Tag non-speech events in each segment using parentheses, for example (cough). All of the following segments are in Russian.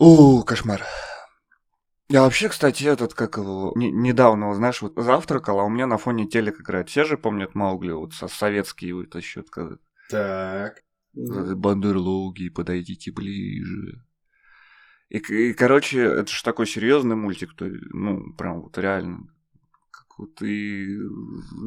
О, кошмар. Я вообще, кстати, этот, как его, не- недавно, знаешь, вот завтракал, а у меня на фоне телек играет. Все же помнят Маугли, вот со советские вот еще когда Так. Бандерлоги, подойдите ближе. И, и, короче, это же такой серьезный мультик, то, ну, прям вот реально. Вот и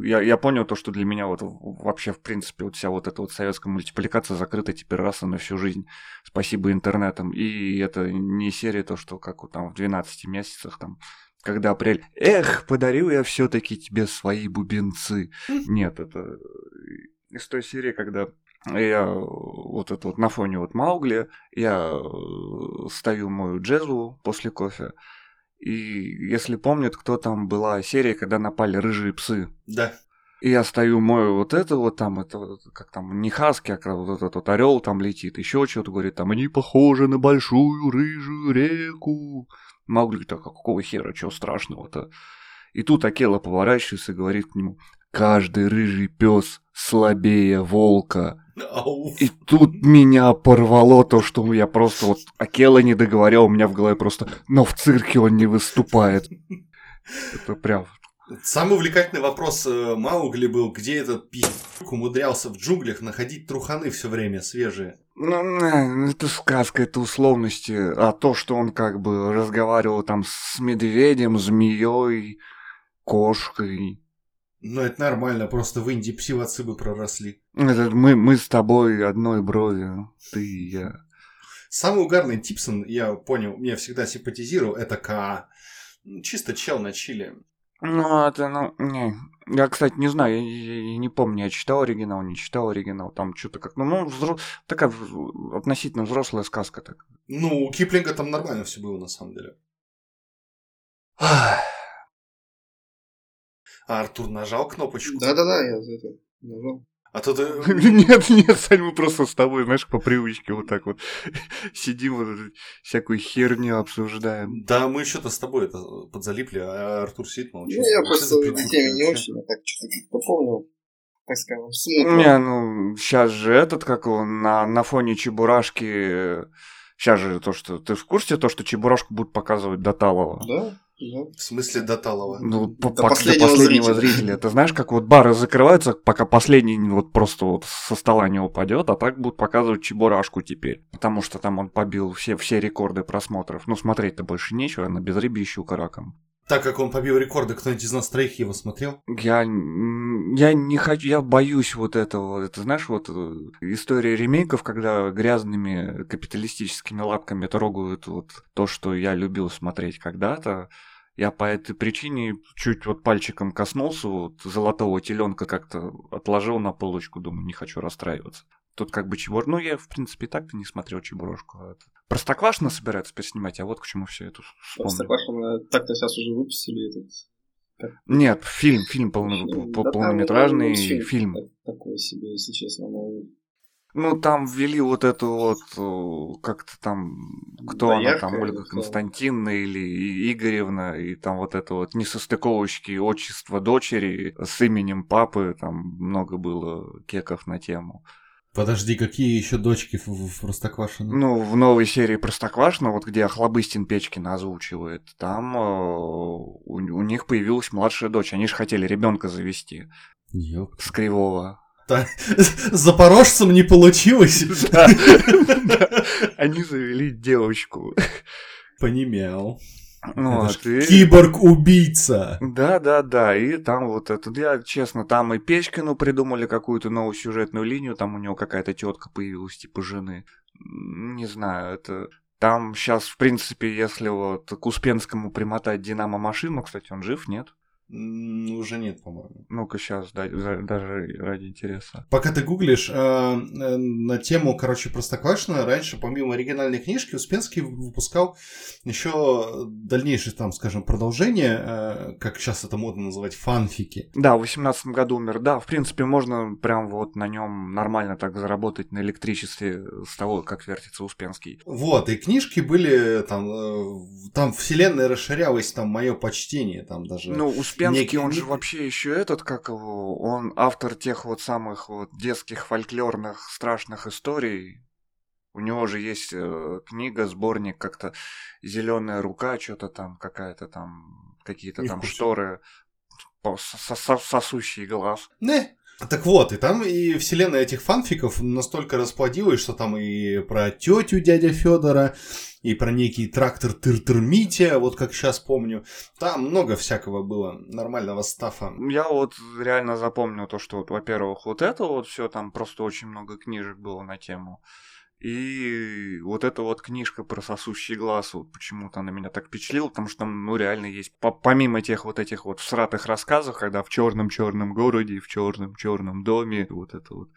я, я понял то, что для меня вот вообще, в принципе, вот вся вот эта вот советская мультипликация закрыта теперь раз и на всю жизнь. Спасибо интернетам. И это не серия то, что как вот там в 12 месяцах там когда апрель, эх, подарю я все-таки тебе свои бубенцы. (laughs) Нет, это из той серии, когда я вот это вот на фоне вот Маугли, я э, ставил мою джезу после кофе. И если помнят, кто там была серия, когда напали рыжие псы. Да. И я стою мою вот это вот там, это как там, не хаски, а как вот этот вот орел там летит, еще что-то говорит, там, они похожи на большую рыжую реку. Маугли так, а какого хера, чего страшного-то? И тут Акела поворачивается и говорит к нему, каждый рыжий пес слабее волка. И тут меня порвало то, что я просто вот Акела не договорил, у меня в голове просто, но в цирке он не выступает. Это прям Самый увлекательный вопрос э, Маугли был, где этот пи***к умудрялся в джунглях находить труханы все время свежие. Ну, э, это сказка, это условности. А то, что он как бы разговаривал там с медведем, змеей, кошкой. Ну, это нормально, просто в Индии псивоцы бы проросли. Это мы, мы с тобой одной брови, ты и я. Самый угарный Типсон, я понял, мне всегда симпатизировал, это К. Чисто чел на чили. Ну, это, ну, не. Я, кстати, не знаю, я, я- я не помню, я читал оригинал, не читал оригинал, там что-то как, ну, ну, взро- такая относительно взрослая сказка так. Ну, у Киплинга там нормально все было, на самом деле. А Артур нажал кнопочку. Да-да-да, я это нажал. А то ты... (laughs) Нет, нет, Сань, мы просто с тобой, знаешь, по привычке вот так вот (laughs) сидим, вот всякую херню обсуждаем. Да, мы что-то с тобой это подзалипли, а Артур сидит молчит. Ну, я просто за в придурки теме не очень, я так что-то как-то помнил, так скажем, смутно. Не, ну, сейчас же этот, как он, на, на фоне Чебурашки, сейчас же то, что, ты в курсе, то, что Чебурашку будут показывать до Талова? Да, да. В смысле до Талова? Ну, по- До по- последнего до последнего зрителя. зрителя. Ты знаешь, как вот бары закрываются, пока последний вот просто вот со стола не упадет, а так будут показывать Чебурашку теперь. Потому что там он побил все, все рекорды просмотров. Ну, смотреть-то больше нечего, на безрыбье щука раком. Так как он побил рекорды, кто-нибудь из нас троих его смотрел? Я, я не хочу, я боюсь вот этого. Это знаешь, вот э, история ремейков, когда грязными капиталистическими лапками трогают вот то, что я любил смотреть когда-то. Я по этой причине чуть вот пальчиком коснулся, вот золотого теленка как-то отложил на полочку, думаю, не хочу расстраиваться. Тут как бы чебур... Ну, я, в принципе, и так-то не смотрел чебурашку. а Простоквашино собирается переснимать, а вот к чему все это вспомнил. Простоквашино так-то сейчас уже выпустили этот... Нет, фильм, фильм полно- Да там, полнометражный мультфильм фильм. так- Такой себе, если честно. Ну, Ну, там ввели вот эту вот, э, как-то там, кто она там, Доярка Ольга? Константиновна или Игоревна, и там вот это вот несостыковочки отчества дочери с именем папы, там много было кеков на тему. Подожди, какие еще дочки в, в Простоквашино? Ну, в новой серии Простоквашино, вот где Охлобыстин Печкина озвучивает, там э, у, у них появилась младшая дочь, они же хотели ребенка завести Ёп. с Кривого. Та- (laughs) Запорожцем не получилось? (laughs) Да, да. (laughs) Они завели девочку. Понимел. Ну, Это ж и- Киборг-убийца. Да, да, да, и там вот это, я честно, там и Печкину придумали какую-то новую сюжетную линию, там у него какая-то тетка появилась, типа жены. Не знаю, это... Там сейчас, в принципе, если вот к Успенскому примотать Динамо машину, кстати, он жив, нет? Уже нет, по-моему. Ну-ка сейчас, даже ради интереса. Пока ты гуглишь, э, э, на тему, короче, Простоквашино, раньше, помимо оригинальной книжки, Успенский выпускал еще дальнейшее, там, скажем, продолжение, э, как сейчас это модно называть, фанфики. Да, в 18 году умер. Да, в принципе, можно прям вот на нем нормально так заработать на электричестве с того, как вертится Успенский. Вот, и книжки были, там, э, там вселенная расширялась, там, мое почтение, там даже... Ну, Успенский, некий- он же вообще еще этот, как его, он автор тех вот самых вот детских фольклорных страшных историй. У него же есть э, книга, сборник как-то Зеленая рука, что-то там, какая-то там, какие-то там шторы, сосущий глаз. Не. Так вот, и там и вселенная этих фанфиков настолько расплодилась, что там и про тетю дядя Федора, и про некий трактор тыр Митя, вот как сейчас помню. Там много всякого было нормального стафа. Я вот реально запомнил то, что, вот, во-первых, вот это вот все, там просто очень много книжек было на тему. И вот эта вот книжка про сосущий глаз, вот почему-то она меня так впечатлила, потому что там, ну, реально есть, по- помимо тех вот этих вот всратых рассказов, когда в черном-черном городе, в черном-черном доме, вот это вот.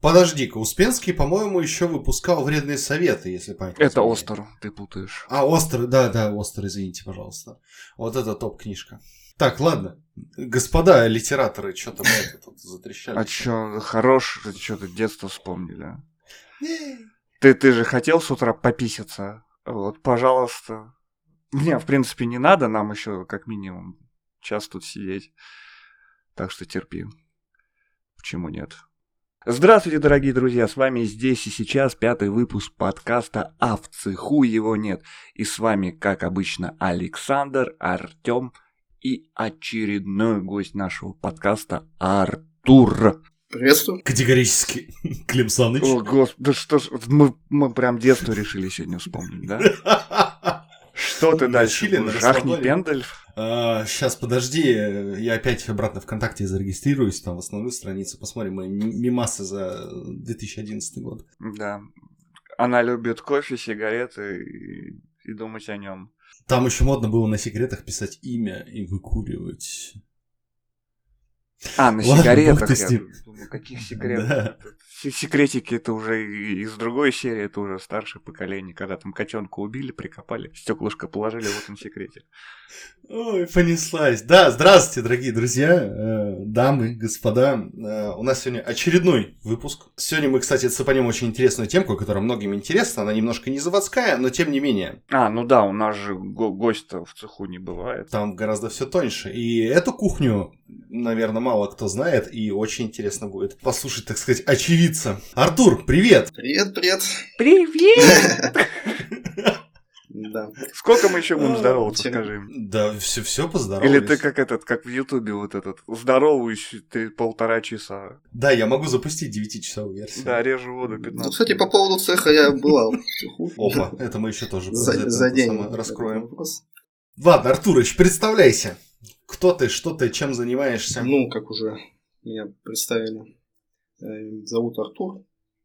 Подожди-ка, Успенский, по-моему, еще выпускал вредные советы, если память Это. Остер, ты путаешь. А, Остер, да, да, Остер, извините, пожалуйста. Вот это топ-книжка. Так, ладно. Господа литераторы, что-то мы тут затрещали. А чё, хорош, что-то детство вспомнили. а? Ты, ты же хотел с утра пописаться? Вот, пожалуйста. Не, в принципе, не надо нам еще как минимум час тут сидеть. Так что терпи. Почему нет? Здравствуйте, дорогие друзья, с вами здесь и сейчас пятый выпуск подкаста «А в цеху его нет». И с вами, как обычно, Александр, Артем и очередной гость нашего подкаста Артур. Приветствую. Категорически. (laughs) Клим Саныч. О, господи, да что ж, мы, мы прям детство решили сегодня вспомнить, да? (laughs) Что ты дальше? Жахни пендель? Сейчас, подожди, я опять обратно ВКонтакте зарегистрируюсь, там в основную страницу, посмотрим мои м- мемасы за 2011 год. Да. Она любит кофе, сигареты и, и думать о нем. Там еще модно было на секретах писать имя и выкуривать. А, на сигаретах. Я думаю, каких секретов? Секретики это уже из другой серии, это уже старшее поколение, когда там котенка убили, прикопали, стеклышко положили, вот он секретик. Ой, понеслась. Да, здравствуйте, дорогие друзья, э, дамы, господа. Э, У нас сегодня очередной выпуск. Сегодня мы, кстати, цепанем очень интересную темку, которая многим интересна. Она немножко не заводская, но тем не менее. А, ну да, у нас же го- гость-то в цеху не бывает. Там гораздо все тоньше. И эту кухню, наверное, мало кто знает, и очень интересно будет послушать, так сказать, очевидца. Артур, привет! Привет, привет. Привет! (laughs) Да. Сколько мы еще будем А, здороваться, чем- скажи? Да, все, все поздоровались. Или ты как этот, как в Ютубе вот этот, здороваюсь ты полтора часа. Да, я могу запустить 9-часовую версию. Да, режу воду 15 Ну, кстати, по поводу цеха я цеху. (laughs) Опа, это мы еще тоже За, за день. раскроем. вопрос. Ладно, Артурыч, представляйся. Кто ты, что ты, чем занимаешься? Ну, как уже меня представили. Э, Зовут Артур.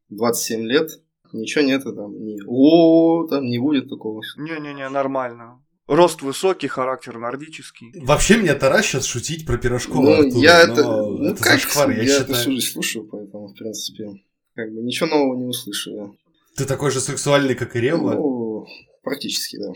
27 лет. Ничего нет, там не о, там не будет такого. Не-не-не, нормально. Рост высокий, характер нордический. Вообще меня таращат шутить про пирожкова Ну, Артура, я но это, ну, это как, зашквар, я, я это считаю. всю жизнь слушаю, поэтому, в принципе, как бы ничего нового не услышу я. Ты такой же сексуальный, как и Ревва. Ну, практически, да.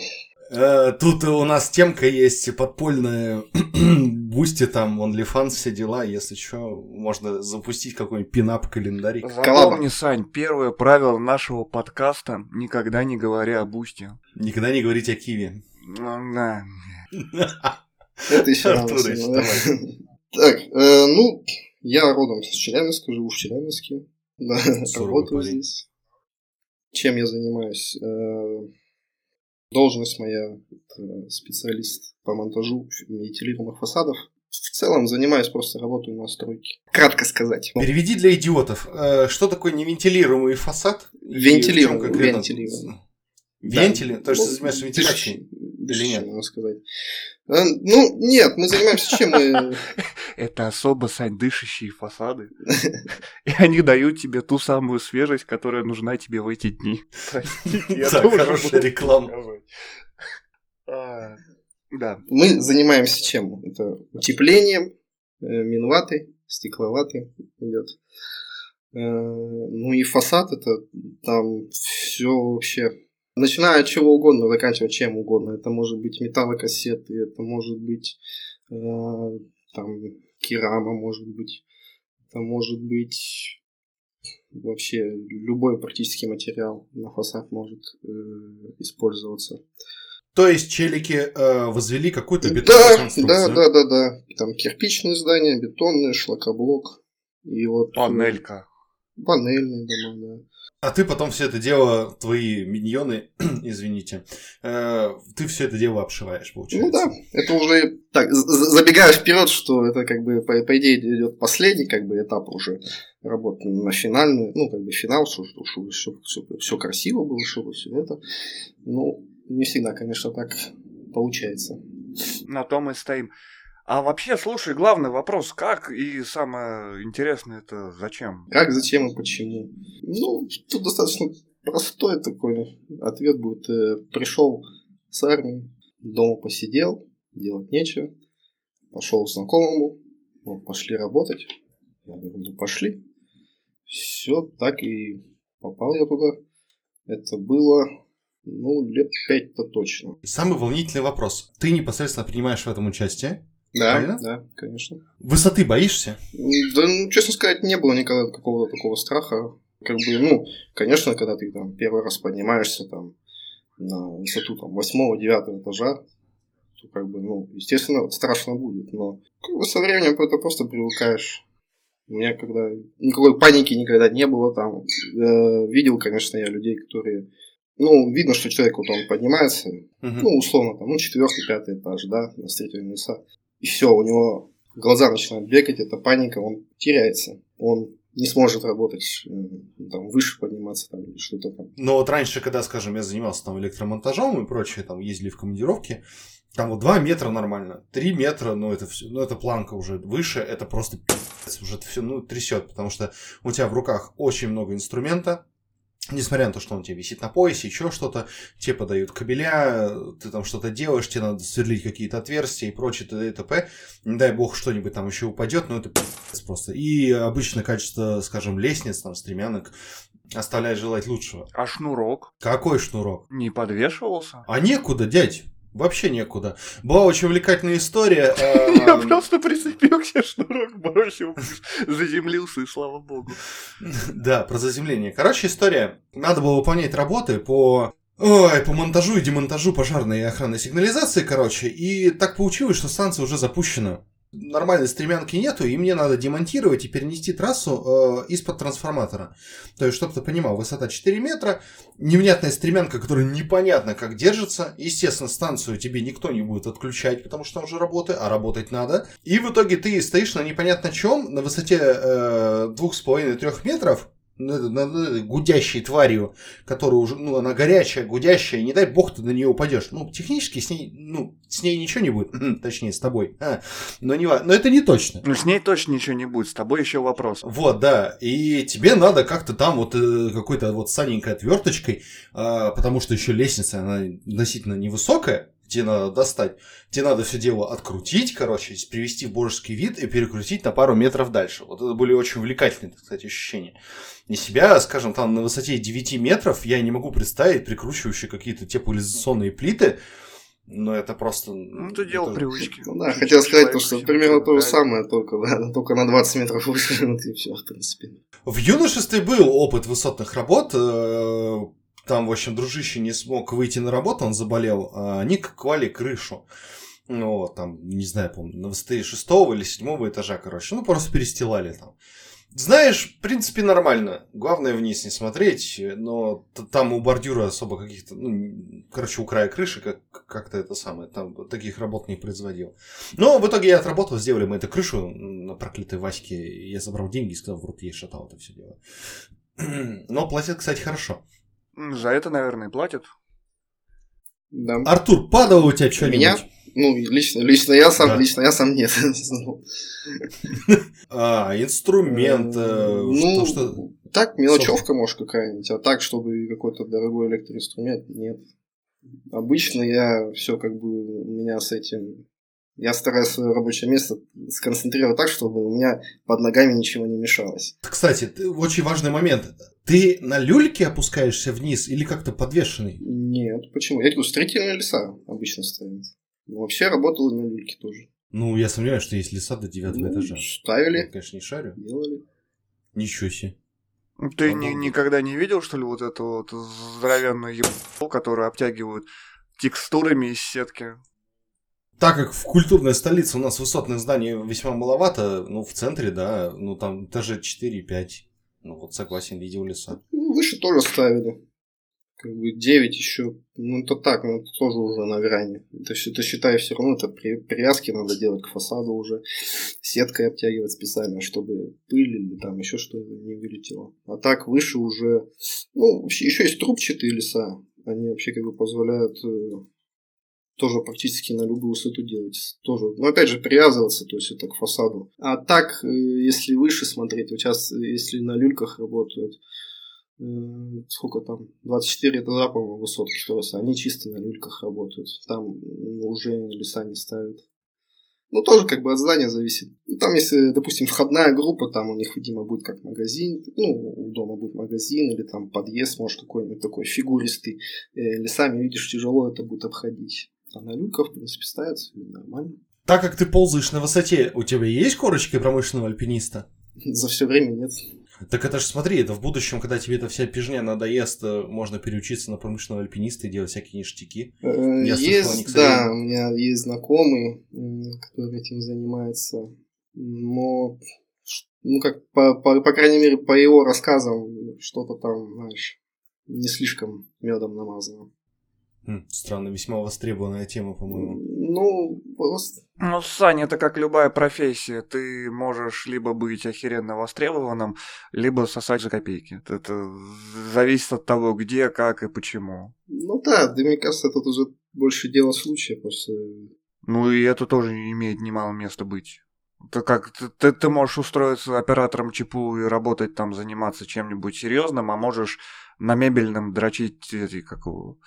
Э, Тут у нас темка есть подпольная (clears throat) Boosty, там, OnlyFans, все дела. Если что, можно запустить какой-нибудь пинап-календарик. Запомни, Сань, первое правило нашего подкаста – никогда не говори о Boosty. Никогда не говорить о Киви. Ну, да. (laughs) Это еще давай. Так, э, ну, я родом с Челябинска, живу в Челябинске. (laughs) Работаю здесь. Чем я занимаюсь? Должность моя это специалист по монтажу вентилируемых фасадов. В целом занимаюсь просто работой на стройке. Кратко сказать. Переведи для идиотов. Э, Что такое невентилируемый фасад? Вентилируемый, вентилируемый. Вентили? Да. То, что ты занимаешься вентиляцией? Или нет? можно сказать. Э, Ну, нет, мы занимаемся чем? Мы (laughs) Это особо, Сань, дышащие фасады. (laughs) И они дают тебе ту самую свежесть, которая нужна тебе в эти дни. Должен хорошая реклама. А, Да. Мы занимаемся чем? Это утеплением, э, минватой, стекловатой идет. Э, Ну и фасад это там все вообще. Начиная от чего угодно, заканчивая чем угодно. Это может быть металлокассеты, это может быть э, там керама, может быть. Это может быть вообще любой практически материал на фасад может э, использоваться. То есть челики э, возвели какую-то бетонную Да, да, конструкцию. да, да, да. Там кирпичные здания, бетонные, шлакоблок. И вот... э, Панелька. Панельные дома, да. А ты потом все это дело, твои миньоны, (clears throat) извините, э, ты все это дело обшиваешь, получается. Ну да, это уже так, забегая вперед, что это как бы по, по идее идет последний как бы этап уже работы на финальную, ну как бы финал, чтобы, чтобы все, все, все красиво было, чтобы все это. Ну, не всегда, конечно, так получается. На том мы стоим. А вообще, слушай, главный вопрос, как и самое интересное это зачем? Как, зачем и почему? Ну, тут достаточно простой такой ответ будет. Э, Пришел с армии, дома посидел, делать нечего, пошел к знакомому, вот, пошли работать. Я говорю, ну пошли. Все, так и попал я туда. Это было, ну, лет пять-то точно. Самый волнительный вопрос. Ты непосредственно принимаешь в этом участие? Да, Правильно? да, конечно. Высоты боишься? Да, ну, честно сказать, не было никогда какого-то такого страха. Как бы, ну, конечно, когда ты там первый раз поднимаешься там на высоту там восьмого-девятого этажа, то как бы, ну, естественно, страшно будет, но как бы со временем это просто привыкаешь. У меня когда никакой паники никогда не было там. Э, видел, конечно, я людей, которые ну, видно, что человек вот он поднимается, Мгм. ну, условно, там, ну, четвертый, пятый этаж, да, на строительные леса. И все, у него глаза начинают бегать, это паника, он теряется. Он не сможет работать, там, выше подниматься, там, что-то там. Но вот раньше, когда, скажем, я занимался там электромонтажом и прочее, там ездили в командировки, там вот 2 метра нормально, 3 метра, ну это все, ну это планка уже выше, это просто пи***ц, уже все, ну трясет, потому что у тебя в руках очень много инструмента, Несмотря на то, что он тебе висит на поясе, еще что-то, тебе подают кабеля, ты там что-то делаешь, тебе надо сверлить какие-то отверстия и прочее, т.д. и т.п. Не дай бог что-нибудь там еще упадет, но это просто. И обычно качество, скажем, лестниц, там, стремянок оставляет желать лучшего. А шнурок Какой шнурок? не подвешивался? А некуда, дядь. Вообще некуда. Была очень увлекательная история. (laughs) Я эм, просто прицепил к шнурок, бросил, заземлился, и слава богу. Да, про заземление. Короче, история. Надо было выполнять работы по... Ой, по монтажу и демонтажу пожарной и охранной сигнализации, короче. И так получилось, что станция уже запущена. Нормальной стремянки нету, и мне надо демонтировать и перенести трассу э, из-под трансформатора. То есть, чтобы ты понимал, высота 4 метра, невнятная стремянка, которая непонятно как держится. Естественно, станцию тебе никто не будет отключать, потому что она уже работает, а работать надо. И в итоге ты стоишь на непонятно чем, на высоте э, 2,5-3 метров, гудящей тварью, которая уже, ну, она горячая, гудящая, не дай бог ты на нее упадешь. Ну, технически с ней, ну, с ней ничего не будет, (clears throat) точнее, с тобой. А, но, не, но это не точно. Ну, с ней точно ничего не будет, с тобой еще вопрос. Вот, да. И тебе надо как-то там вот э, какой-то вот саненькой отверточкой, а, потому что еще лестница, она относительно невысокая, тебе надо достать. Тебе надо все дело открутить, короче, привести в божеский вид и перекрутить на пару метров дальше. Вот это были очень увлекательные, кстати, ощущения. И себя, скажем, там на высоте 9 метров я не могу представить прикручивающие какие-то теплоизоляционные плиты, но это просто... Ну, это дело привычки. Ну да, хотел сказать, то, Человек что примерно то же самое, только, да, (laughs) только на 20 метров выше, (laughs) вот и все, в принципе. В юношестве был опыт высотных работ. Там, в общем, дружище не смог выйти на работу, он заболел. а Они клали крышу. Ну, там, не знаю, помню, на высоте шестого или седьмого этажа, короче. Ну, просто перестилали там. Знаешь, в принципе, нормально. Главное вниз не смотреть, но там у бордюра особо каких-то, ну, короче, у края крыши как- как-то это самое, там таких работ не производил. Но в итоге я отработал, сделали мы эту крышу на проклятой Ваське. Я забрал деньги и сказал, в рот ей шатал это все дело. (clears throat) Но платят, кстати, хорошо. За это, наверное, платят. Да. Артур, падало у тебя что-нибудь? Меня? Ну, лично, лично я сам, Да. лично я сам нет. (laughs) А, инструмент. э, Ну, что, что... так, мелочевка, может, какая-нибудь, а так, чтобы какой-то дорогой электроинструмент, нет. Обычно я все как бы у меня с этим... Я стараюсь свое рабочее место сконцентрировать так, чтобы у меня под ногами ничего не мешалось. Кстати, ты- очень важный момент. Ты на люльке опускаешься вниз или как-то подвешенный? Нет, почему? Я говорю, строительные леса обычно ставят. Ну, Вообще работал на люльке тоже. Ну, я сомневаюсь, что есть леса до девятого Ну, этажа. Я, Ставили, конечно, не шарю. делали. Ничего себе. Ты По-моему. ни- никогда не видел, что ли, вот эту вот здоровенную ебу, которую обтягивают текстурами из сетки? Так как в культурной столице у нас высотных зданий весьма маловато, ну, в центре, да, ну, там этажи 4-5. Ну вот согласен, видел леса. Выше тоже ставили. Как бы 9 еще, ну это так, ну это тоже уже на грани. Это, это считай, все равно это при, привязки надо делать к фасаду уже. Сеткой обтягивать специально, чтобы пыль или там еще что-то не вылетело. А так выше уже, ну вообще еще есть трубчатые леса. Они вообще как бы позволяют э, тоже практически на любую высоту делать. Тоже, но опять же, привязываться, то есть это к фасаду. А так, э, если выше смотреть, вот сейчас, э, если на люльках работают, э, сколько там, 24 этажа, по-моему, высотки строятся, они чисто на люльках работают. Там уже леса не ставят. Ну, тоже как бы от здания зависит. Ну, там, если, допустим, входная группа, там у них, видимо, будет как магазин, ну, у дома будет магазин, или там подъезд, может, какой-нибудь такой фигуристый. Лесами, видишь, тяжело это будет обходить. А на люках, в принципе, ставится нормально. Так как ты ползаешь на высоте, у тебя есть корочки промышленного альпиниста? За все время нет. Так это же смотри, это в будущем, когда тебе эта вся пижня надоест, э, можно переучиться на промышленного альпиниста и делать всякие ништяки. Э, Я есть, слышал, да, у меня есть знакомый, который этим занимается. Но, ну как, по, по, по крайней мере, по его рассказам, что-то там, знаешь, не слишком медом намазано. Странно, весьма востребованная тема, по-моему. Ну, просто... Ну, Саня, это как любая профессия. Ты можешь либо быть охеренно востребованным, либо сосать за копейки. Это зависит от того, где, как и почему. Ну да, да мне кажется, это уже больше дело случая просто. Ну и это тоже имеет немало места быть. Это как ты, ты можешь устроиться оператором ЧПУ и работать там, заниматься чем-нибудь серьезным, а можешь на мебельном дрочить эти, как его,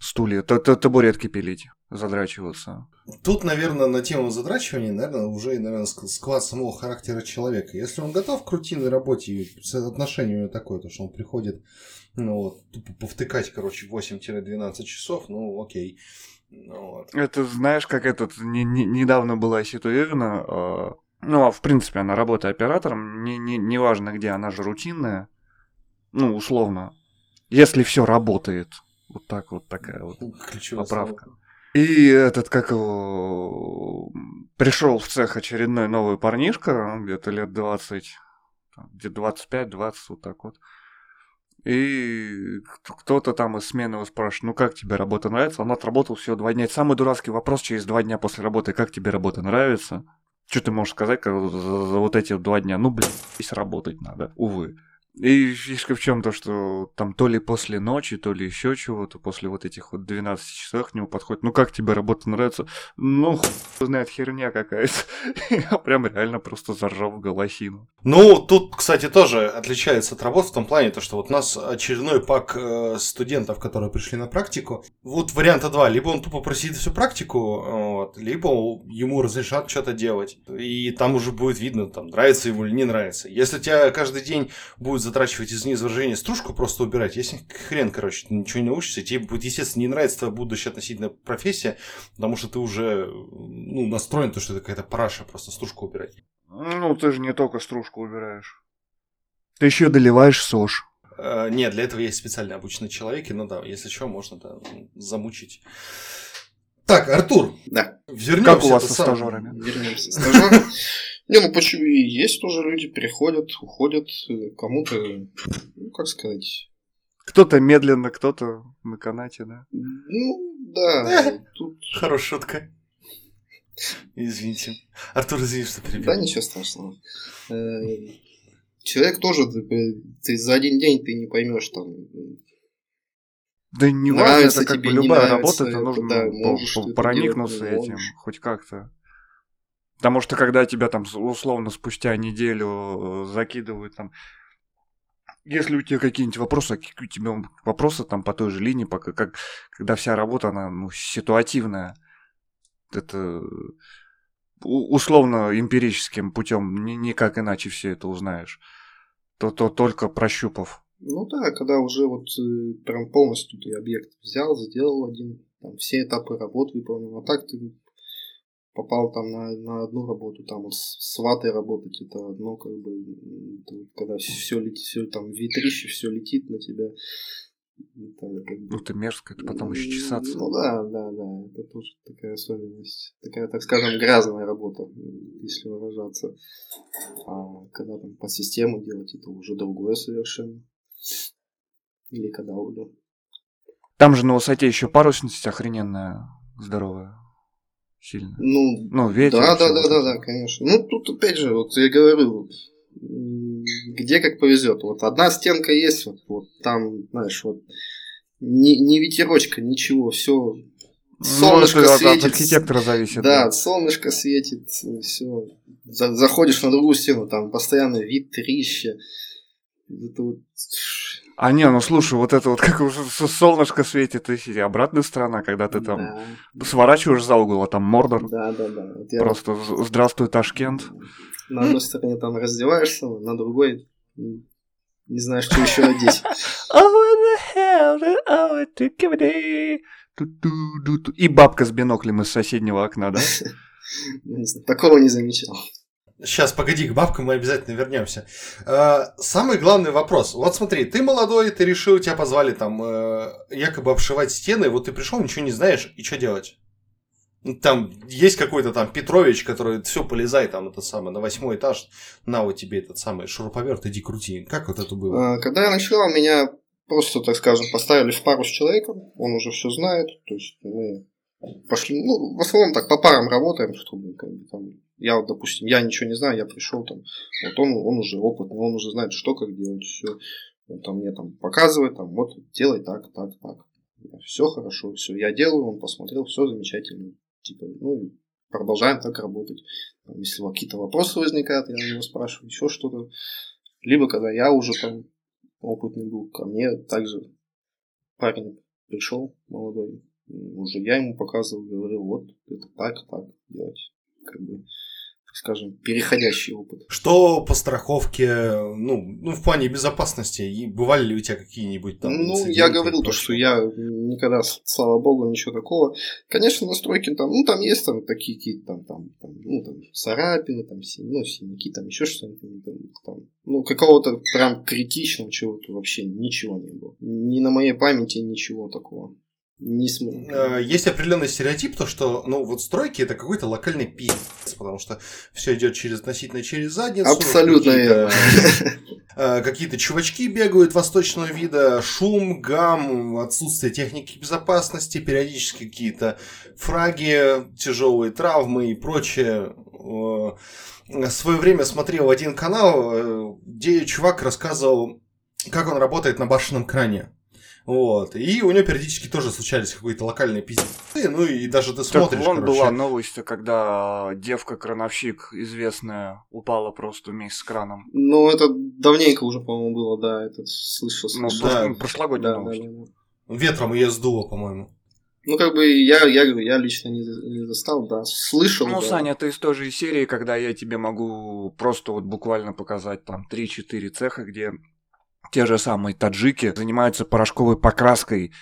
стулья, то, то табуретки пилить, задрачиваться. Тут, наверное, на тему задрачивания, наверное, уже, наверное, склад самого характера человека. Если он готов к рутинной работе, и отношение у него такое, то что он приходит, ну вот, тупо повтыкать, короче, 8-12 часов, ну окей. Ну, вот. Это знаешь, как этот не, не, недавно была ситуирована. Э, ну, а в принципе, она работает оператором, не, не, неважно где, она же рутинная. Ну, условно. Если все работает, вот так вот такая вот Ключевое поправка. Слово. И этот, как его, пришел в цех очередной новый парнишка, где-то лет 20, где-то 25-20, вот так вот. И кто-то там из смены его спрашивает, ну как тебе работа нравится? Он отработал всего два дня. Это самый дурацкий вопрос через два дня после работы, как тебе работа нравится? Что ты можешь сказать как, за, за вот эти два дня? Ну, блин, здесь работать надо, увы. И фишка в чем то, что там то ли после ночи, то ли еще чего-то, после вот этих вот 12 часов к нему подходит. Ну как тебе работа нравится? Ну, хуй знает, херня какая-то. (laughs) Я прям реально просто заржал в голосину. Ну, тут, кстати, тоже отличается от работы в том плане, то, что вот у нас очередной пак э, студентов, которые пришли на практику. Вот варианта два. Либо он тупо просидит всю практику, вот, либо ему разрешат что-то делать. И там уже будет видно, там, нравится ему или не нравится. Если тебя каждый день будет затрачивать из изображения стружку просто убирать, если хрен, короче, ты ничего не научишься, тебе будет, естественно, не нравится твоя будущая относительно профессия, потому что ты уже ну, настроен, то, что это какая-то параша просто стружку убирать. Ну, ты же не только стружку убираешь. Ты еще доливаешь сож. Э, нет, для этого есть специально обученные человеки, но да, если что, можно да, замучить. Так, Артур. Да. Вернемся как у вас со стажерами? Вернемся. Стажеры. Не, ну почему и есть тоже люди, приходят, уходят, э, кому-то, ну, как сказать... Кто-то медленно, кто-то на канате, да? Ну, да. Тут... Хорошая шутка. Извините. Артур, извини, что перебил. Да, ничего страшного. Э, человек тоже, ты за один день ты не поймешь там, да не важно, это как бы любая работа, это нужно да, проникнуться этим, хоть как-то. Потому что когда тебя там условно спустя неделю э, закидывают там если у тебя какие-нибудь вопросы, какие у тебя вопросы там по той же линии, пока, как, когда вся работа, она ну, ситуативная, это условно эмпирическим путем, никак иначе все это узнаешь, то, то только прощупав. Ну да, когда уже вот э, прям полностью ты объект взял, сделал один, там все этапы работы выполнил, а так ты попал там на, на одну работу, там вот с ватой работать, это одно, как бы, это, когда все летит, все там ветрище, все летит на тебя. Это как бы... Ну, это мерзко, это потом еще чесаться. Ну да, да, да, это тоже такая особенность. Такая, так скажем, грязная работа, если выражаться. А когда там по систему делать, это уже другое совершенно. Или когда уже. Там же на высоте еще парусность охрененная, здоровая. Сильно. Ну, Ну, ветер. да, да, да, да, да, конечно. Ну, тут опять же, вот я говорю, где как повезет. Вот одна стенка есть, вот, вот там, знаешь, вот ни, ни ветерочка, ничего, все. Солнышко ну, это светит. От архитектора зависит. Да, солнышко светит, все. заходишь на другую стену, там постоянно ветрище. Это вот- А не, ну слушай, вот это вот как солнышко светит, и обратная сторона, когда ты там Да, сворачиваешь за угол, а там Мордор. да, да, да. Вот я Просто здравствуй, Ташкент. на одной стороне там раздеваешься, на другой не знаешь, что еще одеть. И бабка с биноклем из соседнего окна, да? (laughs) Такого не замечал. Сейчас, погоди, к бабкам мы обязательно вернемся. Э, Самый главный вопрос. Вот смотри, ты молодой, ты решил, тебя позвали там э, якобы обшивать стены, вот ты пришел, ничего не знаешь, и что делать? Ну, Там есть какой-то там Петрович, который все полезай там это самое на восьмой этаж, на вот тебе этот самый шуруповерт, иди крути. Как вот это было? А, Когда я начинал, меня просто, так скажем, поставили в пару с человеком, он уже все знает, то есть мы пошли, ну, в основном так по парам работаем, чтобы как бы, там, я вот, допустим, я ничего не знаю, я пришел там, вот он, он уже опытный, он уже знает, что как делать, все, он там мне там показывает, там, вот делай так, так, так, все хорошо, все, я делаю, он посмотрел, все замечательно, типа, ну, продолжаем так работать. Если какие-то вопросы возникают, я у него спрашиваю, еще что-то. Либо когда я уже там опытный был, ко мне также парень пришел молодой, уже я ему показывал, говорил, вот это так, так делать. Как бы, скажем, переходящий опыт. Что по страховке, ну, ну, в плане безопасности, и бывали ли у тебя какие-нибудь там ну, я говорил то, что я никогда, слава богу, ничего такого. Конечно, настройки там, ну, там есть там такие какие-то там, там, там, ну, там, царапины, там, ну, синяки, там, еще что-нибудь. Там, там, ну, какого-то прям критичного чего-то вообще ничего не было. Ни на моей памяти ничего такого. Не см- Э, Есть определенный стереотип, то что, ну, вот стройки это какой-то локальный пиздец, потому что все идет через относительно через задницу. Абсолютно какие-то, верно. э, Какие-то чувачки бегают восточного вида, шум, гам, отсутствие техники безопасности, периодически какие-то фраги, тяжелые травмы и прочее. Э, В свое время смотрел один канал, э, где чувак рассказывал, как он работает на башенном кране. Вот. И у него периодически тоже случались какие-то локальные пиздецы. Ну и даже ты Так смотришь, вон короче. была новость, когда девка-крановщик известная упала просто вместе с краном. Ну, это давненько уже, по-моему, было, да, это слышал. Ну, слышал. да. прош- прошлогодняя Да, да, новость. да, да. Ветром ее сдуло, по-моему. Ну, как бы я, я говорю, я лично не, не застал, да, слышал. Ну, да. Саня, это из той же серии, когда я тебе могу просто вот буквально показать там 3-4 цеха, где те же самые таджики занимаются порошковой покраской,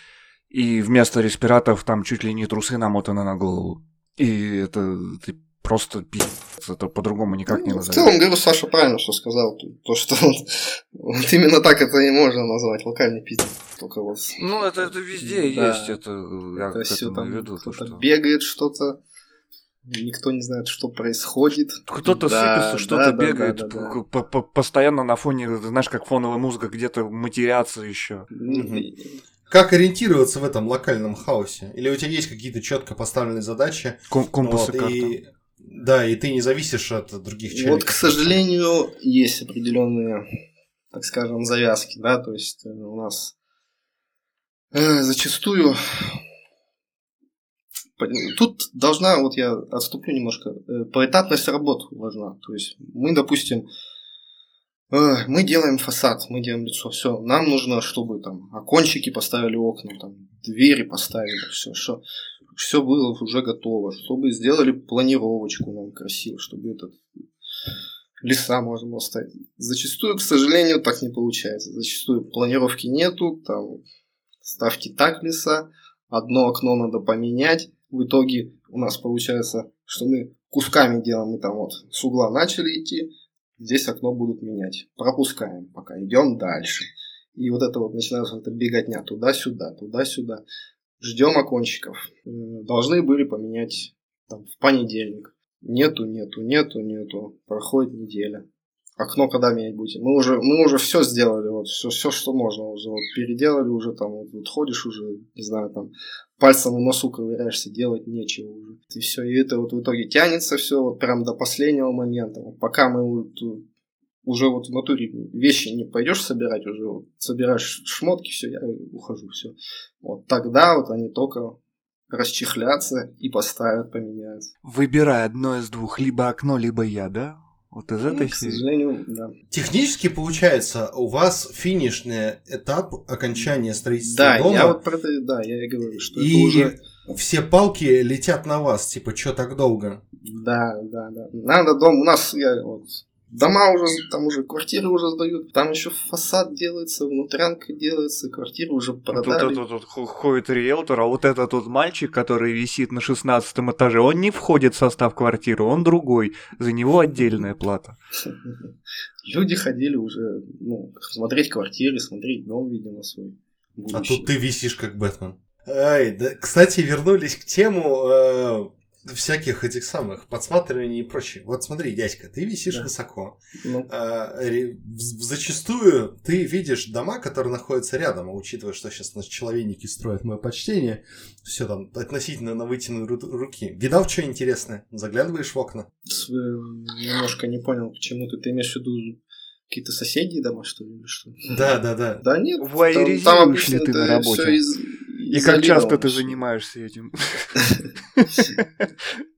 и вместо респираторов там чуть ли не трусы намотаны на голову. И это ты просто пиздец, это по-другому никак не Ну, в назовешь. целом, говорю, Саша правильно что сказал. То- То, что вот, (laughs) вот именно так это и можно назвать, локальный пиздец. Только вот Ну, это, это везде Да. есть, это я это к этому там веду. то, кто-то что... бегает что-то, никто не знает, что происходит. Кто-то Да, сыпется, что-то да, да, бегает, да, да, да. по- постоянно на фоне, знаешь, как фоновая музыка, где-то матерятся еще. Как ориентироваться в этом локальном хаосе? Или у тебя есть какие-то четко поставленные задачи? Компасы вот, карты. и... Да, и ты не зависишь от других человек. Вот, к сожалению, есть определенные, так скажем, завязки, да, то есть э, у нас э, зачастую тут должна, вот я отступлю немножко, э, поэтапность работ важна. То есть мы, допустим, э, мы делаем фасад, мы делаем лицо, все, нам нужно, чтобы там окончики поставили окна, там двери поставили, все, что все было уже готово, чтобы сделали планировочку нам красиво, чтобы этот леса можно было ставить. Зачастую, к сожалению, так не получается. Зачастую планировки нету, там ставьте так леса, одно окно надо поменять. В итоге у нас получается, что мы кусками делаем, мы там вот с угла начали идти, здесь окно будут менять. Пропускаем, пока идем дальше. И вот это вот начинается вот эта беготня туда-сюда, туда-сюда. Ждем окончиков. Должны были поменять там, в понедельник. Нету, нету, нету, нету. Проходит неделя. Окно когда менять будете? Мы уже, мы уже все сделали, вот все, все, что можно уже. Вот, переделали уже там, вот, вот ходишь уже, не знаю, там, пальцем в носу ковыряешься, делать нечего уже. И все, и это вот в итоге тянется все вот прям до последнего момента. Вот пока мы вот, э, уже вот в натуре вещи не пойдешь собирать, уже вот собираешь шмотки, все, я ухожу, все. Вот тогда вот они только расчехлятся и поставят, поменяют. Выбирай одно из двух, либо окно, либо я, да? Вот из Ну, этой к серии. сожалению, да. Технически получается, у вас финишный этап окончания строительства Да, дома, я вот про это, да, я и говорю, что и это уже... все палки летят на вас, типа, что так долго? Да, да, да. Надо дом, у нас я, вот, дома уже, там уже квартиры уже сдают, там еще фасад делается, внутрянка делается, квартиры уже Тут продали. это тут хо- ходит риэлтор, а вот этот вот мальчик, который висит на 16 этаже, он не входит в состав квартиры, он другой. За него отдельная плата. (laughs) Люди ходили уже, ну, смотреть квартиры, смотреть дом, видимо, свой. А будущий. тут ты висишь как Бэтмен. Ай, да, кстати, вернулись к тему э, всяких этих самых подсматриваний и прочее. Вот смотри, дядька, ты висишь Да. высоко. Ну, А, зачастую ты видишь дома, которые находятся рядом, а учитывая, что сейчас наши человеники строят мое почтение, все там относительно на вытянутой ру- руки. Видал что интересное? Заглядываешь в окна? с- э, немножко не понял, к чему ты, ты имеешь в виду какие-то соседи дома, что ли, или что? Да, да, да. Да нет, Воеризируешь ли ты на работе? из- И как часто ты занимаешься этим? (laughs)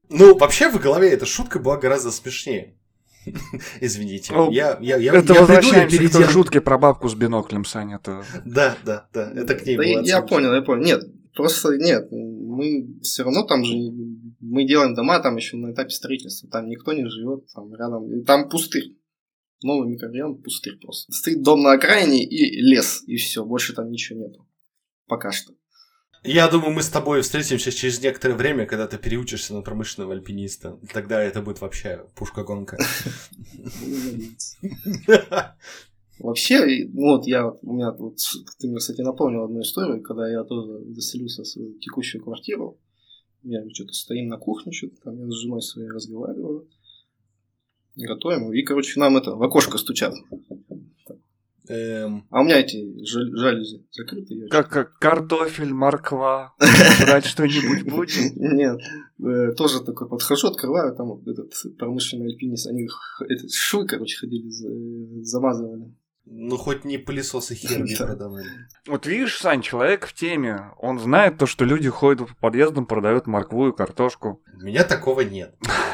Ну, вообще в голове эта шутка была гораздо смешнее. (laughs) Извините. О, я, я, я, Это я приду, я возвращаемся к той шутке про бабку с биноклем, Саня. Это... Да, да, да. Это к ней Да было я- понял, я понял. Нет, просто нет. Мы все равно там же мы делаем дома там еще на этапе строительства. Там никто не живет, там рядом. Там пустырь. Новый микрорайон, пустырь просто. Стоит дом на окраине и лес, и все. Больше там ничего нету. Пока что. Я думаю, мы с тобой встретимся через некоторое время, когда ты переучишься на промышленного альпиниста. Тогда это будет вообще пушка-гонка. (laughs) Вообще, вот я, у меня, вот, ты мне, кстати, напомнил одну историю, когда я тоже заселился в свою текущую квартиру. Я что-то стоим на кухне, что-то там, я с женой своей разговариваю. Готовим. И, короче, нам это в окошко стучат. Эм, А у меня эти жалюзи закрыты. я Как, как картофель, морква. (laughs) Брать что-нибудь будем? Нет, э, тоже такой подхожу, открываю, там этот промышленный альпинист, они швы, короче, ходили, за- замазывали. ну, хоть не пылесосы хер не (laughs) Да. продавали. Вот видишь, Сань, человек в теме. Он знает то, что люди ходят по подъездам, продают моркву и картошку. У меня такого нет. (laughs)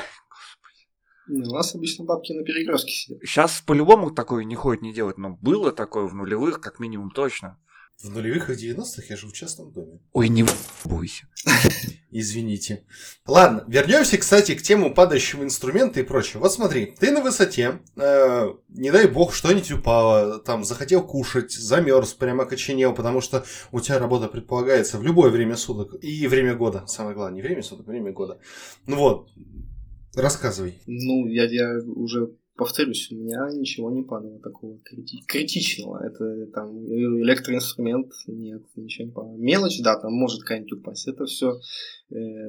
Ну, У нас обычно бабки на перекрестке сидят. Сейчас по-любому такое не ходит, не делать, но было такое в нулевых, как минимум точно. В нулевых и 90-х я жил в частном доме. Ой, не бойся. (laughs) Извините. Ладно, вернемся, кстати, к тему падающего инструмента и прочего. Вот смотри, ты на высоте, э, не дай бог, что-нибудь упало, там, захотел кушать, замерз, прямо окоченел, потому что у тебя работа предполагается в любое время суток и время года. Самое главное, не время суток, время года. Ну вот, рассказывай. Ну, я, я уже повторюсь, у меня ничего не падало такого крити- критичного. Это там электроинструмент, нет, ничего не падало. Мелочь, да, там может какая-нибудь упасть. Это все,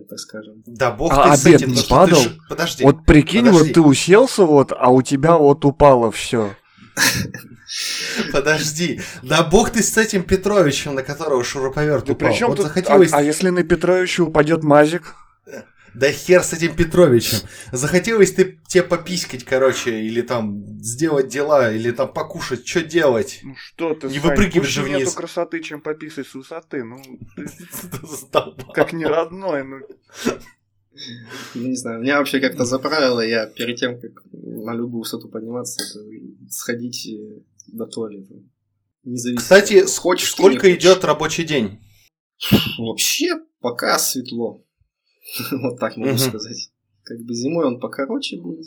так скажем. Да, бог А ты с обед этим, не ты падал? ж- Подожди. Вот прикинь, Подожди. вот ты уселся вот, а у тебя вот упало все. (laughs) Подожди. Да бог ты с этим Петровичем, на которого шуруповерт Ну упал. причем Вот тут... захотелось... А, а если на Петровича упадет мазик? Да хер с этим Петровичем. Захотелось ты тебе пописькать, короче, или там сделать дела, или там покушать, что делать? Ну что ты, Не выпрыгивай же вниз. нету красоты, чем пописать с высоты. Ну, (laughs) как не родной. Ну, Не знаю, меня вообще как-то заправило, я перед тем, как на любую высоту подниматься, сходить э, до туалета. Независимо. Кстати, хочешь сколько идет рабочий день? Вообще, пока светло. (laughs) Вот так могу сказать. Как бы зимой он покороче будет.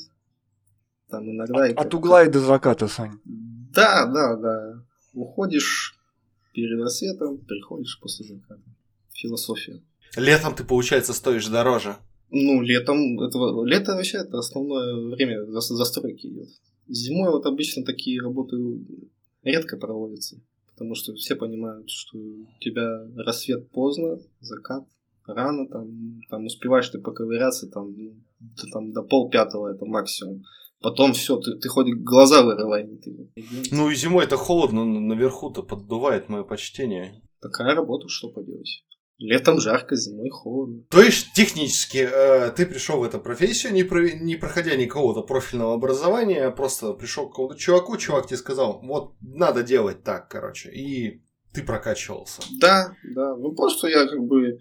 Там иногда... и от угла и до заката, Сань. Да, да, да. Уходишь перед рассветом, приходишь после заката. Философия. Летом ты, получается, стоишь дороже. Ну, летом, это, лето вообще это основное время зас- застройки идет. Зимой вот обычно такие работы редко проводятся. потому что все понимают, что у тебя рассвет поздно, закат рано, там, там успеваешь ты поковыряться там, ну, там до пол пятого это максимум. Потом все, ты, ты хоть глаза вырывай. Ты... Ну и зимой это холодно, наверху-то поддувает мое почтение. Такая работа, что поделать. Летом жарко, зимой холодно. То есть, технически, э, ты пришел в эту профессию, не, про, не проходя никакого-то профильного образования, а просто пришел к какому-то чуваку, чувак тебе сказал, вот, надо делать так, короче, и ты прокачивался. Да, да. Ну, просто я как бы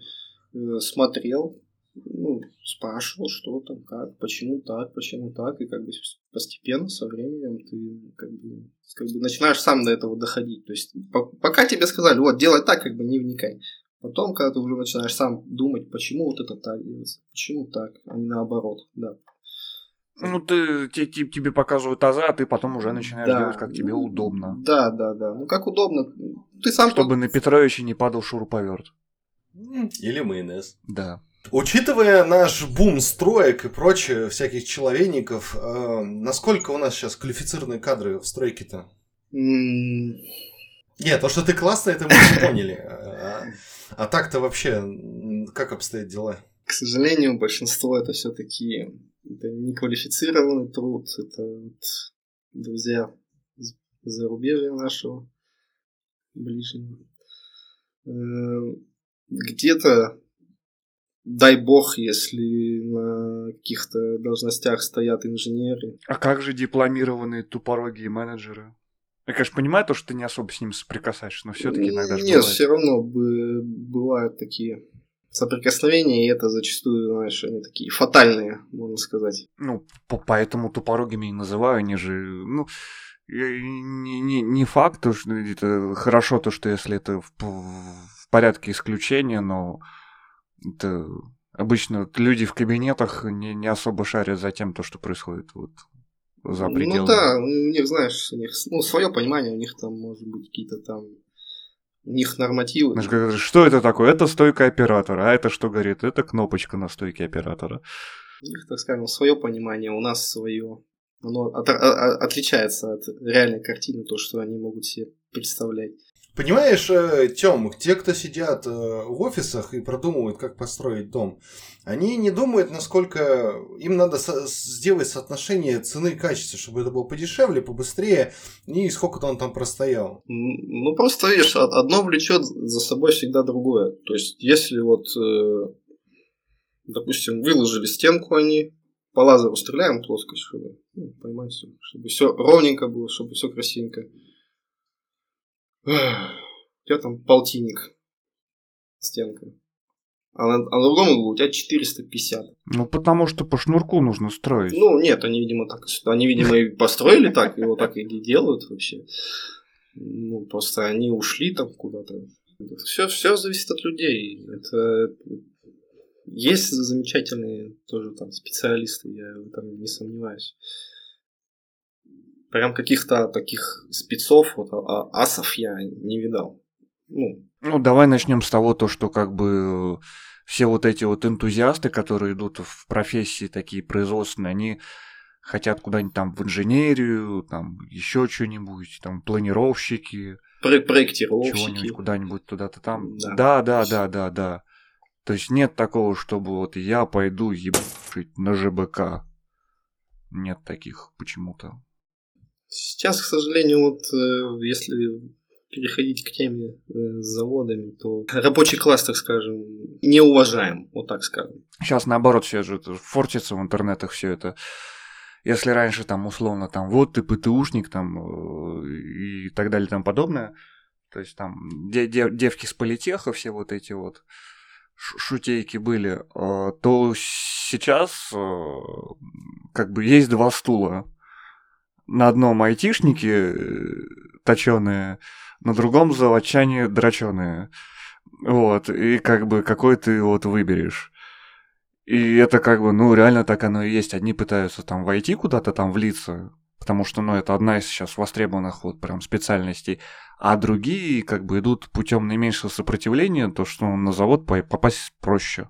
смотрел, ну, спрашивал, что там, как, почему так, почему так, и как бы постепенно, со временем ты как бы, как бы начинаешь сам до этого доходить. То есть, по пока тебе сказали, вот, делай так, как бы не вникай. Потом, когда ты уже начинаешь сам думать, почему вот это так делается, почему так, а не наоборот, да. Ну, ты, те, тебе показывают азы, а ты потом уже начинаешь да. делать, как тебе удобно. Да, да, да. Ну, как удобно. Ты сам... Чтобы на Петровича не падал шуруповерт. Или майонез. Да. Учитывая наш бум строек и прочее, всяких человейников, э, насколько у нас сейчас квалифицированные кадры в стройке-то? Нет, то, что ты классный, это мы не поняли. А, а так-то вообще, как обстоят дела? К сожалению, большинство это все-таки это неквалифицированный труд, это вот друзья зарубежья нашего ближнего. Где-то, дай бог, если на каких-то должностях стоят инженеры. А как же дипломированные тупорогие менеджеры? Я, конечно, понимаю то, что ты не особо с ним соприкасаешься, но все-таки иногда Нет, бывает. все равно бывают такие соприкосновения, и это зачастую, знаешь, они такие фатальные, можно сказать. Ну, поэтому тупорогими и называю, они же, ну, не, не, не факт, что это хорошо то, что если это в, в порядке исключения, но это обычно люди в кабинетах не, не особо шарят за тем, то, что происходит вот за ну пределами. Ну да, у них, знаешь, у них ну, свое понимание, у них там, может быть, какие-то там у них нормативы. Что это такое? Это стойка оператора. А это что говорит? Это кнопочка на стойке оператора. У них, так скажем, свое понимание, у нас свое. Оно от, от, отличается от реальной картины, то, что они могут себе представлять. Понимаешь, э, Тём, те, кто сидят э, в офисах и продумывают, как построить дом, они не думают, насколько им надо сделать соотношение цены и качества, чтобы это было подешевле, побыстрее, и сколько-то он там простоял. Ну, просто, видишь, одно влечет за собой всегда другое. То есть, если вот, э, допустим, выложили стенку они, по лазеру стреляем плоскость, чтобы ну, поймать чтобы все ровненько было, чтобы все красивенько у тебя там полтинник стенка. А на, а на другом углу у тебя 450. Ну, потому что по шнурку нужно строить. Ну, нет, они, видимо, так. Они, видимо, и построили так, его так и делают вообще. Ну, просто они ушли там куда-то. Все, все зависит от людей. Это есть замечательные тоже там специалисты, я в этом не сомневаюсь прям каких-то таких спецов, вот, а, асов я не видал. Ну, ну, давай начнем с того, то, что как бы все вот эти вот энтузиасты, которые идут в профессии такие производственные, они хотят куда-нибудь там в инженерию, там еще что-нибудь, там планировщики, Про проектировщики, чего-нибудь куда-нибудь туда-то там. Да. да, да, да, да, да. То есть нет такого, чтобы вот я пойду ебать на ЖБК. Нет таких почему-то. Сейчас, к сожалению, вот э, если переходить к теме э, с заводами, то рабочий класс, так скажем, не уважаем, вот так скажем. Сейчас наоборот все же фортится в интернетах все это. Если раньше там условно там вот ты ПТУшник там э, и так далее и тому подобное, то есть там девки с политеха, все вот эти вот шутейки были, то сейчас как бы есть два стула на одном айтишники э, точеные, на другом заводчане дроченые. Вот, и как бы какой ты вот выберешь. И это как бы, ну, реально так оно и есть. Одни пытаются там войти куда-то там влиться, потому что, ну, это одна из сейчас востребованных вот прям специальностей, а другие как бы идут путем наименьшего сопротивления, то, что на завод попасть проще.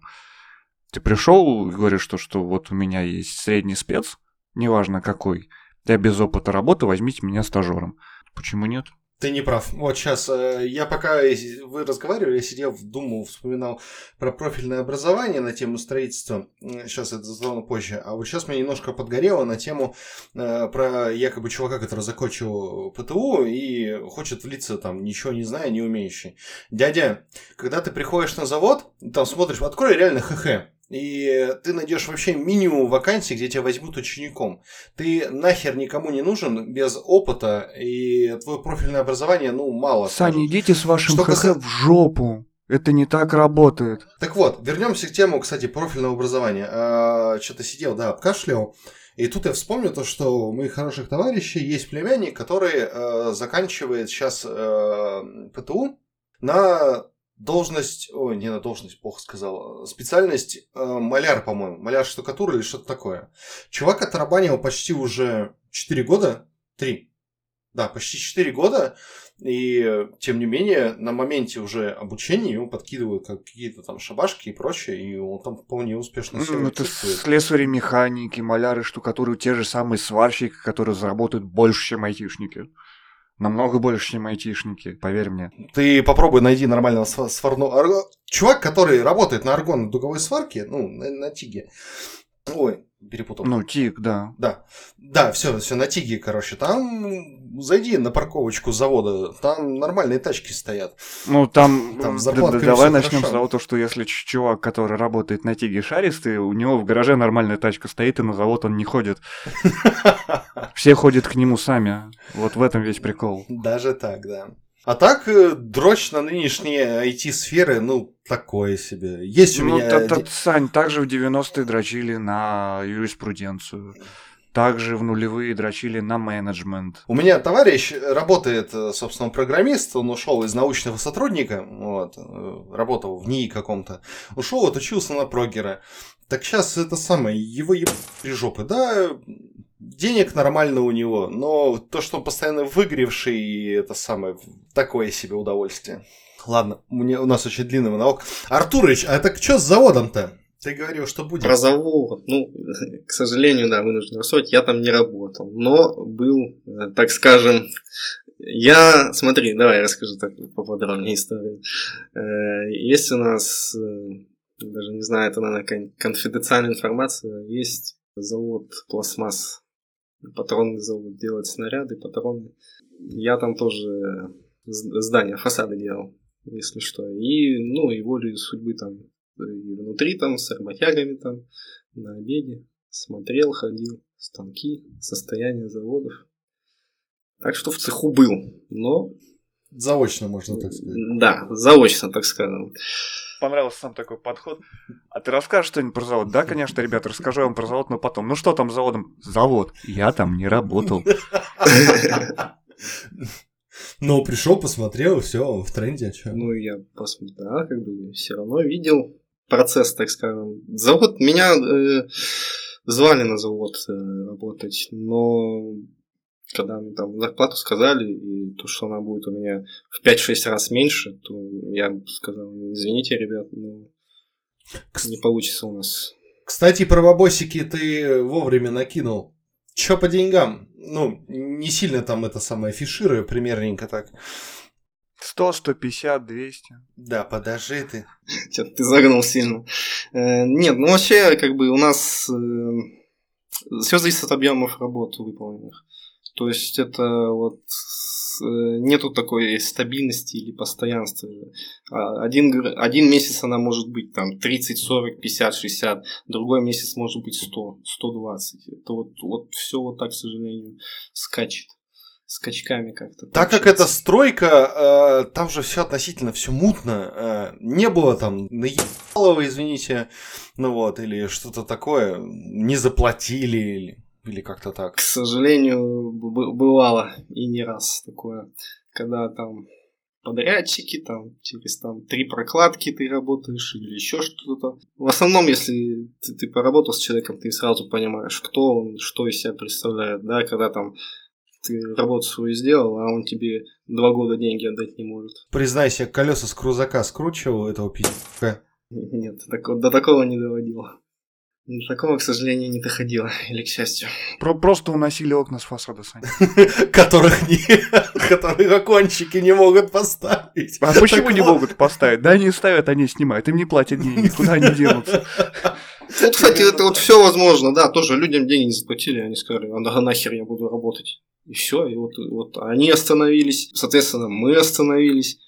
Ты пришел и говоришь, что, что вот у меня есть средний спец, неважно какой, я без опыта работы, возьмите меня стажером. Почему нет? Ты не прав. Вот сейчас, э, я пока вы разговаривали, я сидел, думал, вспоминал про профильное образование на тему строительства. Сейчас это затрону позже. А вот сейчас меня немножко подгорело на тему э, про якобы чувака, который закончил ПТУ и хочет влиться там, ничего не зная, не умеющий. Дядя, когда ты приходишь на завод, там смотришь, открой реально ХХ и ты найдешь вообще минимум вакансий, где тебя возьмут учеником. Ты нахер никому не нужен без опыта, и твое профильное образование, ну, мало. Саня, скажет. идите с вашим Что ХХ кас... в жопу. Это не так работает. Так вот, вернемся к тему, кстати, профильного образования. А, что-то сидел, да, обкашлял. И тут я вспомнил то, что у моих хороших товарищей есть племянник, который э, заканчивает сейчас э, ПТУ на должность, ой, не на должность, плохо сказал, специальность э, маляр, по-моему, маляр штукатура или что-то такое. Чувак отрабанил почти уже 4 года, 3, да, почти 4 года, и тем не менее на моменте уже обучения ему подкидывают какие-то там шабашки и прочее, и он там вполне успешно все ну, это слесари, механики, маляры, штукатуры, те же самые сварщики, которые заработают больше, чем айтишники. Намного больше, чем айтишники, поверь мне. Ты попробуй найди нормального сварного... Чувак, который работает на аргон дуговой сварке, ну, на, на Тиге. Ой, перепутал. Ну, Тиг, да. Да. Да, все, все на Тиге, короче. Там зайди на парковочку завода, там нормальные тачки стоят. Ну, там, там да, давай начнем с того, что если чувак, который работает на Тиге шаристый, у него в гараже нормальная тачка стоит, и на завод он не ходит. (laughs) Все ходят к нему сами. Вот в этом весь прикол. Даже так, да. А так, э, дрочь на нынешние IT-сферы, ну, такое себе. Есть у ну, меня... Ну, Сань, также в 90-е дрочили на юриспруденцию. Также в нулевые дрочили на менеджмент. У меня товарищ работает, э, собственно, программист, он ушел из научного сотрудника, вот, э, работал в НИИ каком-то, ушел, отучился на прогера. Так сейчас это самое, его еб... при жопы, да, денег нормально у него, но то, что он постоянно выгревший, это самое, такое себе удовольствие. Ладно, мне, у нас очень длинный монолог. Артурович, а это что с заводом-то? Ты говорил, что будет. Про завод. Ну, (laughs) к сожалению, да, вынужден рассказать, я там не работал. Но был, э, так скажем, я, смотри, давай расскажу так поподробнее историю. Э, есть у нас, э, даже не знаю, это, наверное, конфиденциальная информация, есть завод пластмасс патронный завод делать снаряды, патроны. Я там тоже здание, фасады делал, если что. И, ну, и волей судьбы там и внутри там с работягами там на обеде смотрел, ходил, станки, состояние заводов. Так что в цеху был, но... Заочно, можно так сказать. Да, заочно, так скажем понравился сам такой подход. А ты расскажешь что-нибудь про завод? Да, конечно, ребята, расскажу вам про завод, но потом. Ну что там с заводом? Завод. Я там не работал. Но пришел, посмотрел, все, в тренде, а что? Ну, я посмотрел, да, как бы все равно видел процесс, так скажем. Завод, меня э, звали на завод э, работать, но когда мне там зарплату сказали, и то, что она будет у меня в 5-6 раз меньше, то я сказал, извините, ребят, но не получится у нас. Кстати, про бабосики ты вовремя накинул. Чё по деньгам? Ну, не сильно там это самое афиширую, примерненько так. 100, 150, 200. Да, подожди ты. Что-то ты загнул сильно. Э, нет, ну вообще, как бы у нас э, все зависит от объемов работ выполненных. То есть это вот э, нету такой стабильности или постоянства. А, один, один месяц она может быть там 30, 40, 50, 60, другой месяц может быть 100, 120. Это вот, вот все вот так, к сожалению, скачет скачками как-то. Так как это стройка, э, там же все относительно все мутно. Э, не было там наебалого, извините, ну вот, или что-то такое, не заплатили, или или как-то так? К сожалению, бывало и не раз такое, когда там подрядчики, там через там три прокладки ты работаешь или еще что-то. В основном, если ты, ты поработал с человеком, ты сразу понимаешь, кто он, что из себя представляет, да, когда там ты работу свою сделал, а он тебе два года деньги отдать не может. Признайся, колеса с крузака скручивал этого пи***ка? Нет, так, до такого не доводило. До такого, к сожалению, не доходило, (laughs) или к счастью. Про просто уносили окна с фасада, Саня. (laughs) Которых не... (laughs) Которых окончики не могут поставить. А почему не могут поставить? Да они ставят, они снимают, им не платят деньги, куда они денутся? Вот, кстати, это вот все возможно, да, тоже людям деньги не заплатили, они сказали, а да нахер я буду работать. И все, и вот, вот они остановились, соответственно, мы остановились,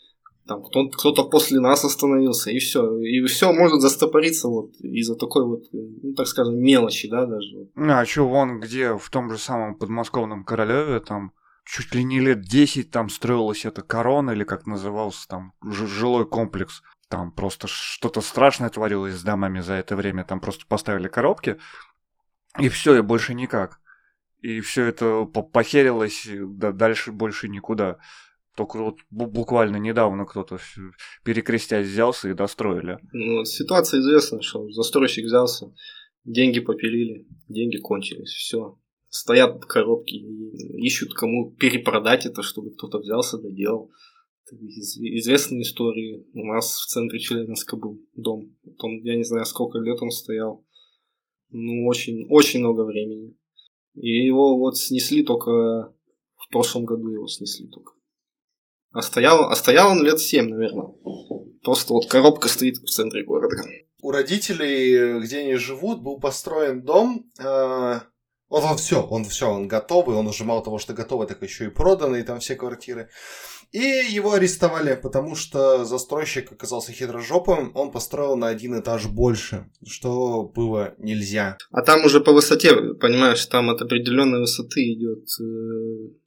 там кто- кто-то после нас остановился, и все. И все может застопориться вот из-за такой вот, ну, так скажем, мелочи, да, даже. А что, вон где, в том же самом подмосковном Королеве, там чуть ли не лет 10 там строилась эта корона, или как назывался там, жилой комплекс. Там просто что-то страшное творилось с домами за это время. Там просто поставили коробки, и все, и больше никак. И все это по- похерилось, и да, дальше больше никуда. Только вот бу- буквально недавно кто-то перекрестясь взялся и достроили. Ну, ситуация известна, что застройщик взялся, деньги попилили, деньги кончились, все. Стоят коробки ищут, кому перепродать это, чтобы кто-то взялся, доделал. Из- известные истории. У нас в центре Челябинска был дом. Он, я не знаю, сколько лет он стоял. Ну, очень, очень много времени. И его вот снесли только в прошлом году его снесли только. А стоял, а стоял он лет 7, наверное. Просто вот коробка стоит в центре города. У родителей, где они живут, был построен дом. э, Вот он все, он все, он готовый, он уже мало того, что готовый, так еще и проданный, там все квартиры. И его арестовали, потому что застройщик оказался хитрожопым, он построил на один этаж больше, что было нельзя. А там уже по высоте, понимаешь, там от определенной высоты идет.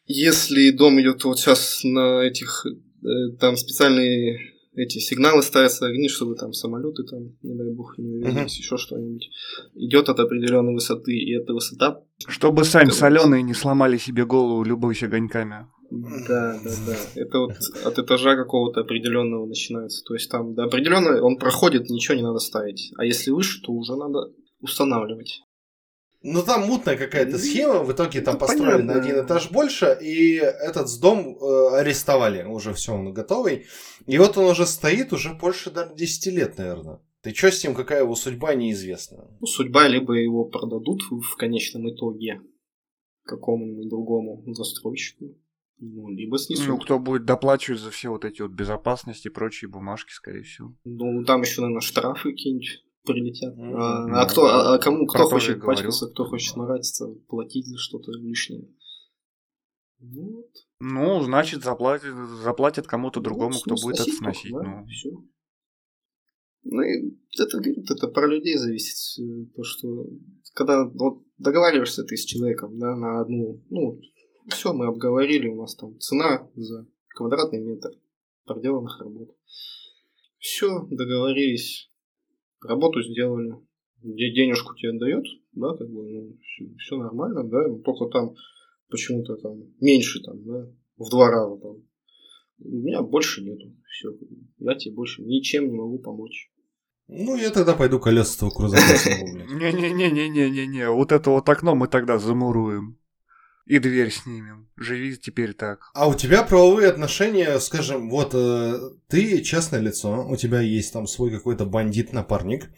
Если дом идет вот сейчас на этих, э, там специальные эти сигналы ставятся огни, чтобы там самолеты там, не дай бог, не увиделись, еще что-нибудь. Идет от определенной высоты, и эта высота Чтобы сами соленые не сломали себе голову любовь огоньками. Да, да, да. Это вот от этажа какого-то определенного начинается. То есть там до определенного он проходит, ничего не надо ставить. А если выше, то уже надо устанавливать. Ну там мутная какая-то Ну, схема, в итоге там ну, построили на понятно. один этаж больше, и этот дом э, арестовали, уже все, он готовый. И вот он уже стоит уже больше даже 10 лет, наверное. Ты что с ним, какая его судьба, неизвестна. Ну, судьба либо его продадут в, в конечном итоге какому-нибудь другому застройщику, ну, либо снесут. Ну, кто будет доплачивать за все вот эти вот безопасности и прочие бумажки, скорее всего. Ну, там еще, наверное, штрафы какие-нибудь прилетят. М, А, ну, а кто, а, а кому, кто хочет пачкаться, кто хочет нарадиться, платить за что-то лишнее. Ну, вот. Ну, значит, заплатят, заплатят кому-то другому, Ну, кто будет это сносить да, ну. всё. Ну, и это, говорит, это про людей зависит. То, что когда вот договариваешься ты с человеком да, на одну, ну, все, мы обговорили, у нас там цена за квадратный метр проделанных работ. Все, договорились, работу сделали, де- денежку тебе дает, да, как бы, ну, все, нормально, да, но только там почему-то там меньше, там, да, в два раза там. У меня больше нету. Все. Я тебе больше ничем не могу помочь. Ну, я тогда пойду колеса твоего крузака (laughs) сниму, блядь. Не-не-не-не-не-не-не, вот это вот окно мы тогда замуруем. И дверь снимем. Живи теперь так. А у тебя правовые отношения, скажем, вот э, ты частное лицо, у тебя есть там свой какой-то бандит-напарник,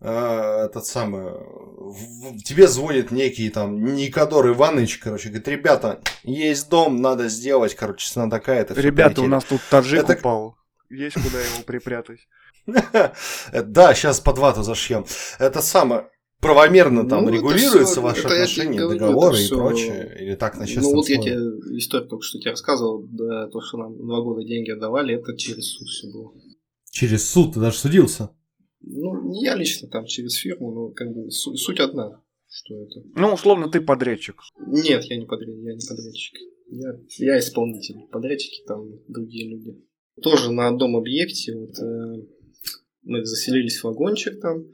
э, этот самый, в- тебе звонит некий там Никодор Иванович, короче, говорит, ребята, есть дом, надо сделать, короче, цена такая-то. Ребята, у полетели». нас тут таджик Это- упал. Есть куда его припрятать. (laughs) Да, сейчас под вату зашьем. Это самое, правомерно там Ну, это регулируются всё- ваши я отношения, говорю, договоры это и прочее, или так на ну честном вот я слове? тебе историю только что тебе рассказывал, да, то, что нам два года деньги отдавали, это через суд все было. Через суд ты даже судился. Ну, не я лично там через фирму, но как бы су- суть одна, что это. Ну, условно, ты подрядчик. Нет, я не подрядчик, я не подрядчик. Я, я исполнитель. Подрядчики там другие люди. Тоже на одном объекте вот, э, мы заселились в вагончик там.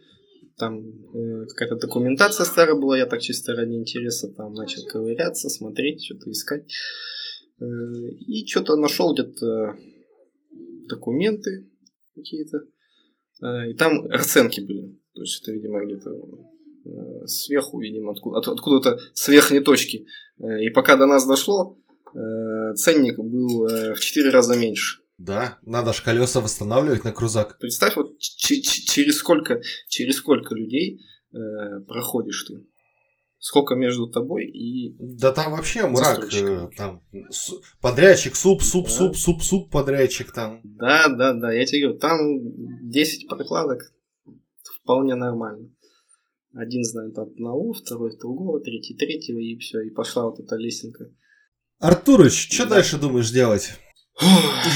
Там э, какая-то документация старая была, я так чисто ради интереса там начал ковыряться, смотреть, что-то искать. Э, и что-то нашел где-то документы какие-то. Э, и там расценки были. То есть это, видимо, где-то э, сверху, видимо, откуда, от- откуда-то с верхней точки. Э, И пока до нас дошло, э, ценник был э, в 4 раза меньше. Да, надо ж колеса восстанавливать на крузак. Представь, вот через сколько, через сколько людей э, проходишь ты. Сколько между тобой и... Да там вообще мрак. э. Там, с- подрядчик, суп, суп, Да. суп, суп, суп, подрядчик там. Да, да, да, я тебе говорю, там 10 прокладок вполне нормально. Один знает одного, второй другого, третий третьего, и все, и пошла вот эта лесенка. Артурыч, что Да. дальше думаешь делать?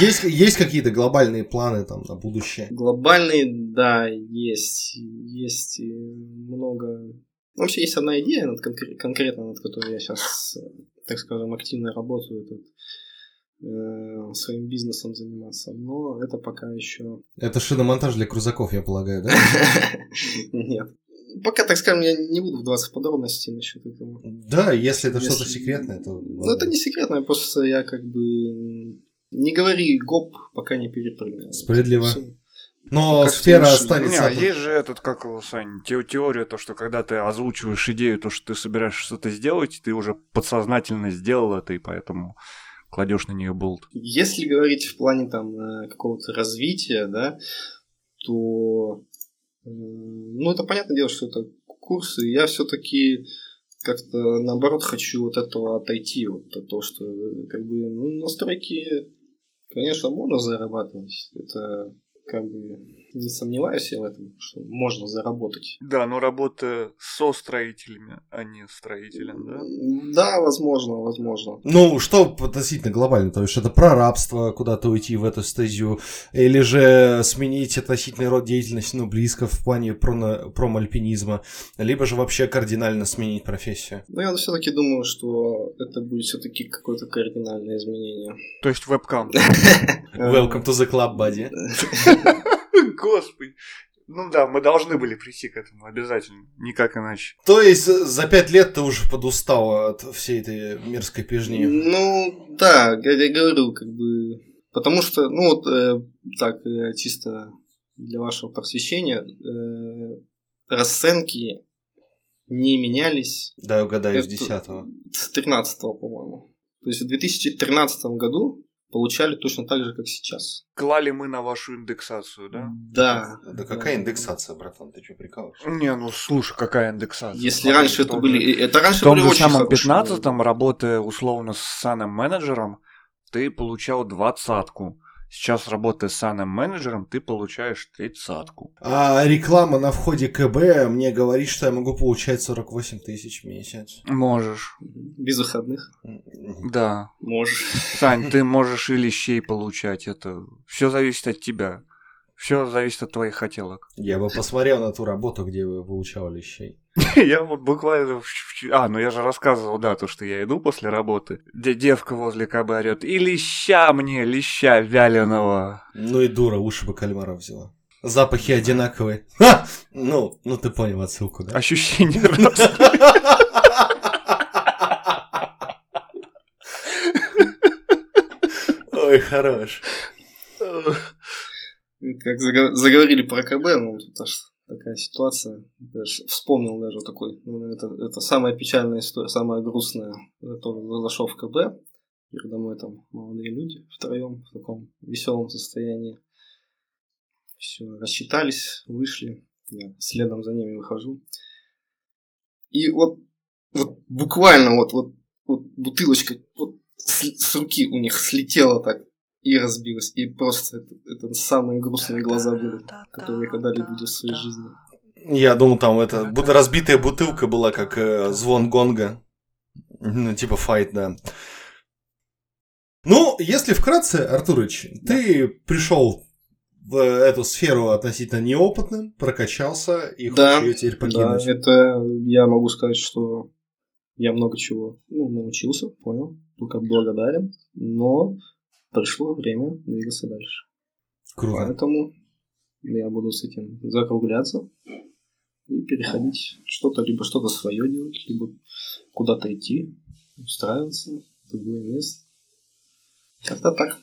Есть, есть какие-то глобальные планы там на будущее? Глобальные, да, есть. Есть и много... Вообще есть одна идея, над конкре- конкретно над которой я сейчас, так скажем, активно работаю, тут, э, своим бизнесом заниматься. Но это пока еще Это шиномонтаж для крузаков, я полагаю, да? (laughs) Нет. Пока, так скажем, я не буду вдаваться в подробности насчет этого. Да, если это Если- что-то секретное, то... Ну, это не секретно, просто я как бы... Не говори гоп, пока не перепрыгнул. Справедливо. Но Как сфера останется... Не, есть же этот, как его, Сань, те- теория, то, что когда ты озвучиваешь идею, то, что ты собираешься что-то сделать, ты уже подсознательно сделал это, и поэтому кладешь на нее болт. Если говорить в плане там э, какого-то развития, да, то э, ну это понятное дело, что это курсы. Я все-таки как-то наоборот хочу вот этого отойти, вот от того, что э, как бы ну, на стройке, конечно, можно зарабатывать. Это как бы не сомневаюсь я в этом, что можно заработать. Да, но работа со строителями, а не строителем, да? Да, возможно, возможно. Ну, что относительно глобально? То есть это про рабство куда-то уйти в эту стезию, или же сменить относительный род деятельности, ну, близко в плане промальпинизма, либо же вообще кардинально сменить профессию. Но я все-таки думаю, что это будет все-таки какое-то кардинальное изменение. То есть вебкам. Welcome to the club, buddy. (laughs) Господи. Ну да, мы должны были прийти к этому обязательно, никак иначе. То есть за пять лет ты уже подустал от всей этой мерзкой пижни. Ну, да, я, я говорю, как бы... Потому что, ну вот, э, так, э, чисто для вашего просвещения, э, расценки не менялись Да, угадаю, с Это- десятого. с 13 по-моему. То есть в 2013 году получали точно так же, как сейчас. Клали мы на вашу индексацию, да? Да. Да какая индексация, братан, ты что, прикалываешься? Не, ну слушай, какая индексация. Если Смотри, раньше это были... Это раньше В том были же очень самом хорошие 15-м, работая условно с санным менеджером, ты получал двадцатку. Сейчас, работая с санным менеджером, ты получаешь тридцатку. А реклама на входе КБ мне говорит, что я могу получать 48 тысяч в месяц. Можешь. Без выходных. Да. Можешь. Сань, ты можешь и лещей получать. Это все зависит от тебя. Все зависит от твоих хотелок. (laughs) Я бы посмотрел на ту работу, где вы получал лещей. (laughs) Я вот буквально... А, ну я же рассказывал, да, то, что я иду после работы. Где девка возле КБ орёт. И леща мне, леща вяленого. Ну и дура, уши бы кальмара взяла. Запахи одинаковые. Ха! (laughs) Ну, ну ты понял отсылку, да? Ощущение. Ой, хорош. Как заго- заговорили про КБ, ну, тут аж такая ситуация. Даже вспомнил даже такой. ну, это, это самая печальная история, самая грустная. Я тоже зашел в КБ. Передо мной там молодые люди втроем в таком веселом состоянии. Все, рассчитались, вышли. Я следом за ними выхожу. И вот, вот буквально вот, вот, вот бутылочка вот с, с руки у них слетела так и разбилась. И просто это, это самые грустные глаза были, которые я когда-либо видел в своей жизни. Я думал, там это бу- разбитая бутылка была, как э, звон гонга. Ну, типа файт, да. Ну, если вкратце, Артурыч, ты пришел в эту сферу относительно неопытным, прокачался и Да, хочешь ее теперь Да, покинуть. это я могу сказать, что я много чего ну, научился, понял, только благодарен, но пришло время двигаться дальше. Круто. Поэтому я буду с этим закругляться и переходить что-то, либо что-то свое делать, либо куда-то идти, устраиваться в другое место. Как-то так.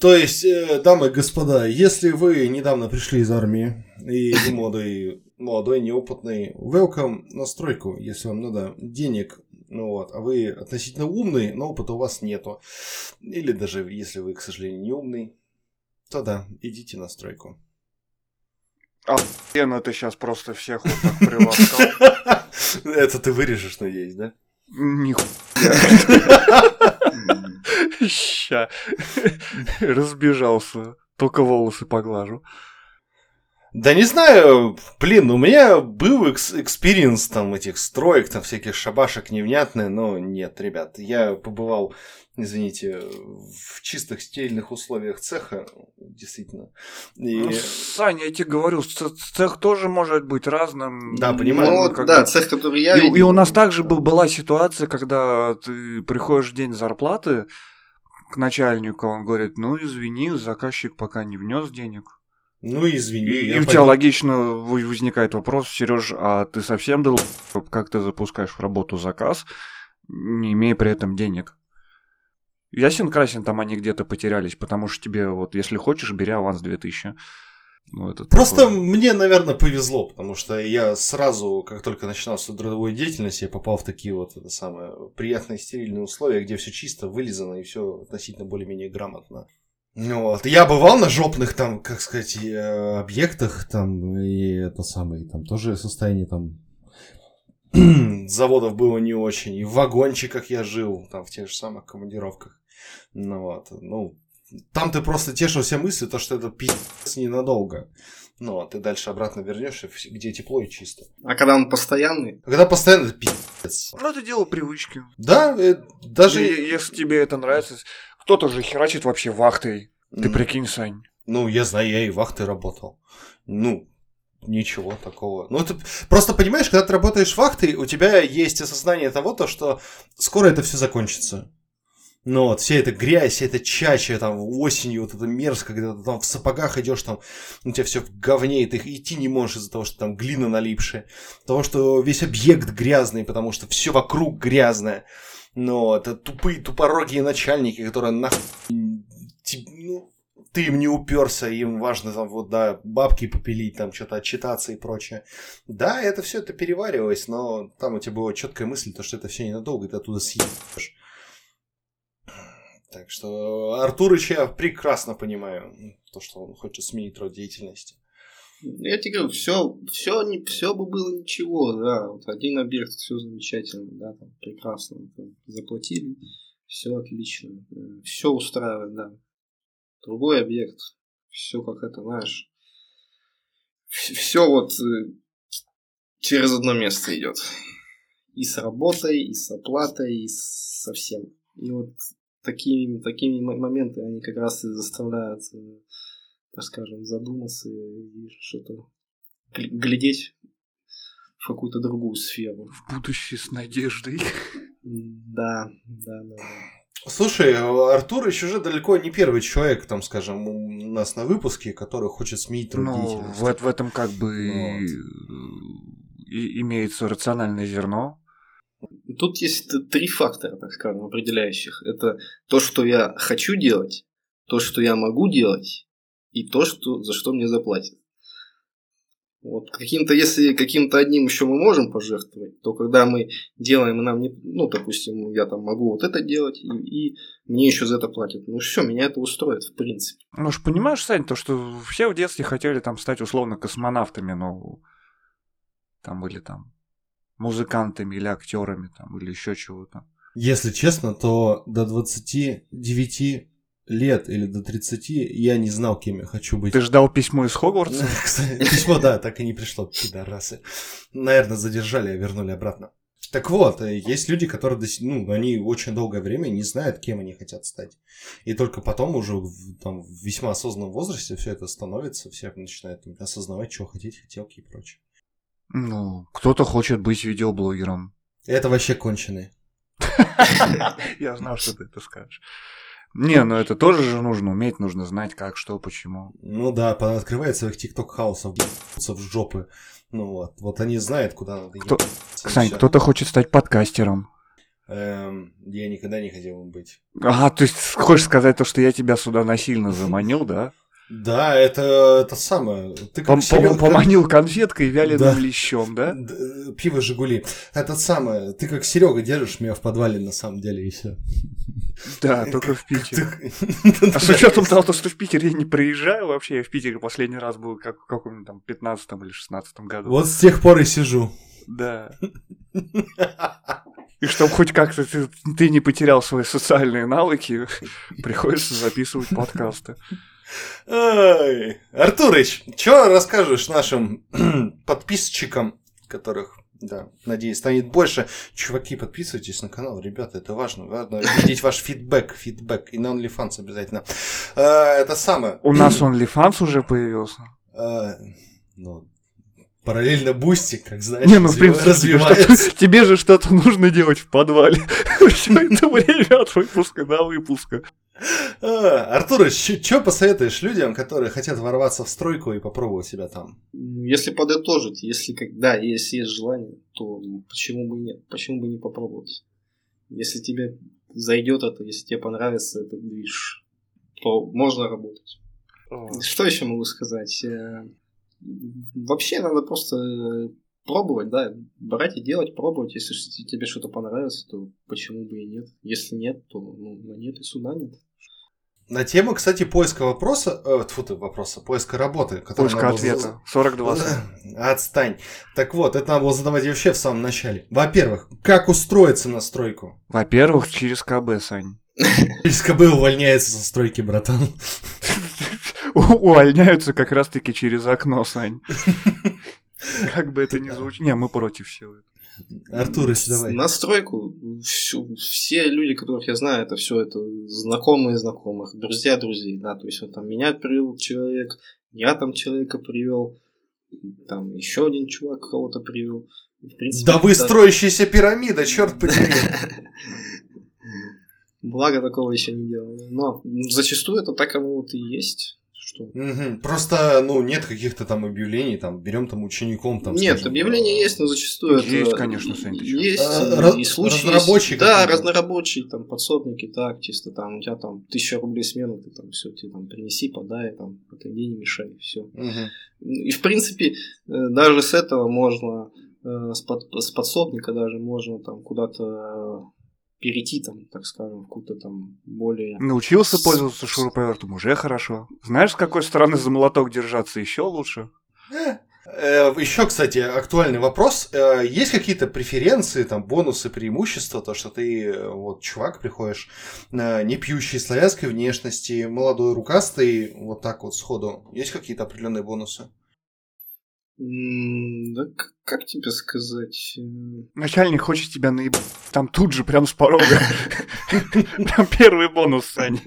То есть, э, дамы и господа, если вы недавно пришли из армии и молодой, молодой, неопытный, welcome на стройку, если вам надо денег, вот, а вы относительно умный, но опыта у вас нету. Или даже если вы, к сожалению, не умный, то да, идите на стройку. А ну ты сейчас просто всех вот так приласкал. (laughs) Это ты вырежешь, надеюсь, да? Нихуя. Ща. Разбежался. Только волосы поглажу. Да не знаю, блин, у меня был ex- experience там этих строек, там всяких шабашек невнятные, но нет, ребят, я побывал, извините, в чистых стильных условиях цеха, действительно. И... Ну, Саня, я тебе говорю, цех тоже может быть разным. Да, понимаю. Ну, Ну, вот, как да, бы- цех, который я И, видел. и у нас также был, была ситуация, когда ты приходишь в день зарплаты к начальнику, он говорит, ну извини, заказчик пока не внес денег. Ну, извини. И, и у тебя логично возникает вопрос, Сереж, а ты совсем дал, как ты запускаешь в работу заказ, не имея при этом денег? Ясен красен, там они где-то потерялись, потому что тебе вот, если хочешь, бери аванс 2000. Ну, это Просто такое. мне, наверное, повезло, потому что я сразу, как только начинал свою трудовую деятельность, я попал в такие вот это самое приятные стерильные условия, где все чисто, вылизано и все относительно более-менее грамотно. Ну Вот. Я бывал на жопных там, как сказать, и, э, объектах, там, и это самое, там тоже состояние там (clears throat) заводов было не очень, и в вагончиках я жил, там, в тех же самых командировках. Ну вот, ну, там ты просто тешился мыслью, то, что это пиздец ненадолго. Ну, а ты дальше обратно вернешься, где тепло и чисто. А когда он постоянный, А когда постоянно это пиздец. Ну, это дело привычки. Да, э, даже... Даже если тебе это нравится, кто-то же херачит вообще вахтой. Ты прикинь, Сань. Ну, я знаю, я и вахтой работал. Ну, ничего такого. Ну, это просто понимаешь, когда ты работаешь вахтой, у тебя есть осознание того, то, что скоро это все закончится. Ну вот, вся эта грязь, вся эта чача, там, осенью, вот это мерзко, когда ты там в сапогах идешь, там, у тебя все в говне, и ты идти не можешь из-за того, что там глина налипшая, того, что весь объект грязный, потому что все вокруг грязное. Ну, это тупые, тупорогие начальники, которые нахуй... Ну, ты им не уперся, им важно там вот, да, бабки попилить, там что-то отчитаться и прочее. Да, это все это переваривалось, но там у тебя была четкая мысль, то, что это все ненадолго, ты оттуда съешь. Так что Артурыч я прекрасно понимаю, то, что он хочет сменить род деятельности. Я тебе говорю, все, все, не, все бы было ничего, да, вот один объект, все замечательно, да, там, прекрасно, там, заплатили, все отлично, все устраивает, да. Другой объект, все как это, знаешь, все вот э, через одно место идет. И с работой, и с оплатой, и со всем. И вот такими, такими мо- моменты они как раз и заставляют, э, так скажем, задуматься и что-то гл- глядеть в какую-то другую сферу. В будущее с надеждой. Да, да, да. Слушай, Артурыч уже далеко не первый человек, там, скажем, у нас на выпуске, который хочет сменить род Ну, деятельности. в, в этом как бы Вот. и- имеется рациональное зерно. Тут есть три фактора, так скажем, определяющих. Это то, что я хочу делать, то, что я могу делать, и то, что, за что мне заплатят. Вот каким-то, если каким-то одним еще мы можем пожертвовать, то когда мы делаем, нам не, ну, допустим, я там могу вот это делать, и, и мне еще за это платят. Ну все, меня это устроит, в принципе. Ну ж понимаешь, Сань, то, что все в детстве хотели там стать условно космонавтами, но там были там музыкантами или актерами там или еще чего-то. Если честно, то до 29 лет или до 30 я не знал, кем я хочу быть. Ты ждал письмо из Хогвартса? (laughs) Письмо, да, так и не пришло, пидорасы. Наверное, задержали, а вернули обратно. Так вот, э, есть люди, которые, до ну, они очень долгое время не знают, кем они хотят стать. И только потом уже в, там, в весьма осознанном возрасте все это становится, все начинают там, осознавать, чего хотеть, хотелки и прочее. Ну, кто-то хочет быть видеоблогером. Это вообще конченые. (laughs) Я знал, что ты это скажешь. Не, ну это тоже же нужно уметь, нужно знать, как, что, почему. Ну да, открывает своих тикток-хаусов, в жопы. Ну вот, вот они знают, куда надо Кто- Сань, кто-то хочет стать подкастером. Эм, я никогда не хотел им быть. Ага, то есть хочешь сказать то, что я тебя сюда насильно заманил, да? Да, это, это самое. Ты как Пом- пом- Поманил конфеткой и вяленым Да. лещом, да? Д- Пиво Жигули. Это самое. Ты как Серега держишь меня в подвале на самом деле и все. Да, только в Питере. А с учетом того, что в Питере я не приезжаю вообще, я в Питере последний раз был как в каком-нибудь там 15 или 16 году. Вот с тех пор и сижу. Да. И чтобы хоть как-то ты, ты не потерял свои социальные навыки, приходится записывать подкасты. Ай. Артурыч, что расскажешь нашим (clears throat) подписчикам, которых, да, надеюсь, станет больше. Чуваки, подписывайтесь на канал, ребята, это важно. Важно видеть ваш фидбэк, фидбэк. И на OnlyFans обязательно. А, Это самое. У нас OnlyFans уже появился. А, Ну, параллельно Boosty, как знаешь, Не, ну в принципе, развивается. (laughs) тебе же что-то нужно делать в подвале. (laughs) Все это время от выпуска до выпуска. А, Артурыч, что посоветуешь людям, которые хотят ворваться в стройку и попробовать себя там? Ну, Если подытожить, если как, да, если есть желание, то почему бы и нет? Почему бы не попробовать? Если тебе зайдет это, если тебе понравится этот движ, то можно работать. Что еще могу сказать? Э, Вообще надо просто пробовать, да, брать и делать, пробовать. Если тебе что-то понравится, то почему бы и нет? Если нет, то ну, ну, нет и суда нет. На тему, кстати, поиска вопроса, э, тьфу ты, вопроса, поиска работы. Поиска надо было ответа. 42. за- (laughs) Отстань. Так вот, это надо было задавать вообще в самом начале. Во-первых, как устроиться на стройку? Во-первых, через КБ, Сань. (laughs) Из КБ увольняется со стройки, братан. (laughs) Увольняются как раз-таки через окно, Сань. (laughs) Как бы это ни звучало. Не, мы против всего этого. Артурыч, давай. На стройку всю- все люди, которых я знаю, это все это знакомые знакомых, друзья друзей, да, то есть вот там меня привел человек, я там человека привел, там еще один чувак кого-то привел. В принципе, Да вы это- строящаяся пирамида, черт подери. Благо такого еще не делали. Но зачастую это так оно вот и есть. Что? Мгм. Просто, ну, нет каких-то там объявлений, там, берем там учеником, там, Нет, скажем, объявления э, есть, но зачастую Есть, это... конечно, Сань. Есть А, и случаи. разнорабочий есть. Да, какой-то? разнорабочий, там, подсобники, так, чисто там, у тебя там тысяча рублей смену, ты там все, тебе там принеси, подай, там, отойди, не мешай, все. мгм. И, в принципе, э, даже с этого можно, с, под- с подсобника даже можно там куда-то перейти, там, так скажем, в какую-то там более... Научился пользоваться шуруповертом уже хорошо. Знаешь, с какой стороны за молоток держаться еще лучше? Еще, кстати, актуальный вопрос. Э, Есть какие-то преференции, там, бонусы, преимущества, то, что ты, э, вот, чувак, приходишь, э, не пьющий, славянской внешности, молодой, рукастый, вот так вот сходу. Есть какие-то определенные бонусы? Да как тебе сказать? э, Начальник хочет тебя наебать. Там тут же, прям с порога. (laughs) Прям первый бонус, Сань.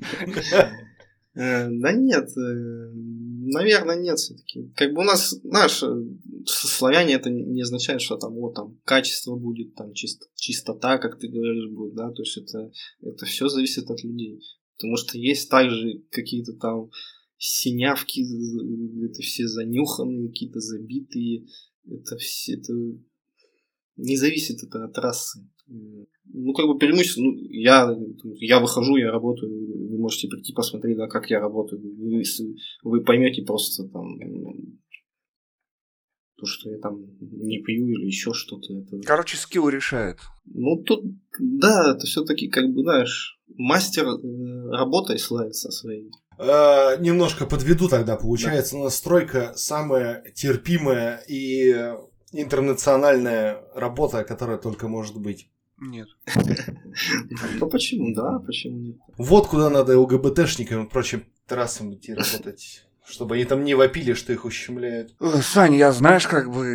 Э, Да нет, э, наверное, нет все-таки. Как бы у нас, знаешь, славяне это не означает, что там вот там качество будет, там чисто, чистота, как ты говоришь, будет, да, то есть это, это все зависит от людей. Потому что есть также какие-то там синявки, это все занюханные, какие-то забитые, это все, это не зависит это от расы. Ну, как бы преимущество, ну, я, я выхожу, я работаю, вы можете прийти посмотреть, да, как я работаю. Вы, вы поймете просто там то, что я там не пью или еще что-то. Это... Короче, скилл решает. Ну, тут, да, это все-таки, как бы, знаешь, мастер э, работой славится своей. Э, Немножко подведу тогда. Получается, у нас стройка самая терпимая и интернациональная работа, которая только может быть. Нет. (laughs) Ну, почему, да, почему нет? Вот куда надо ЛГБТшникам и прочим трассам идти работать. Чтобы они там не вопили, что их ущемляют. Э, Сань, я знаешь, как бы...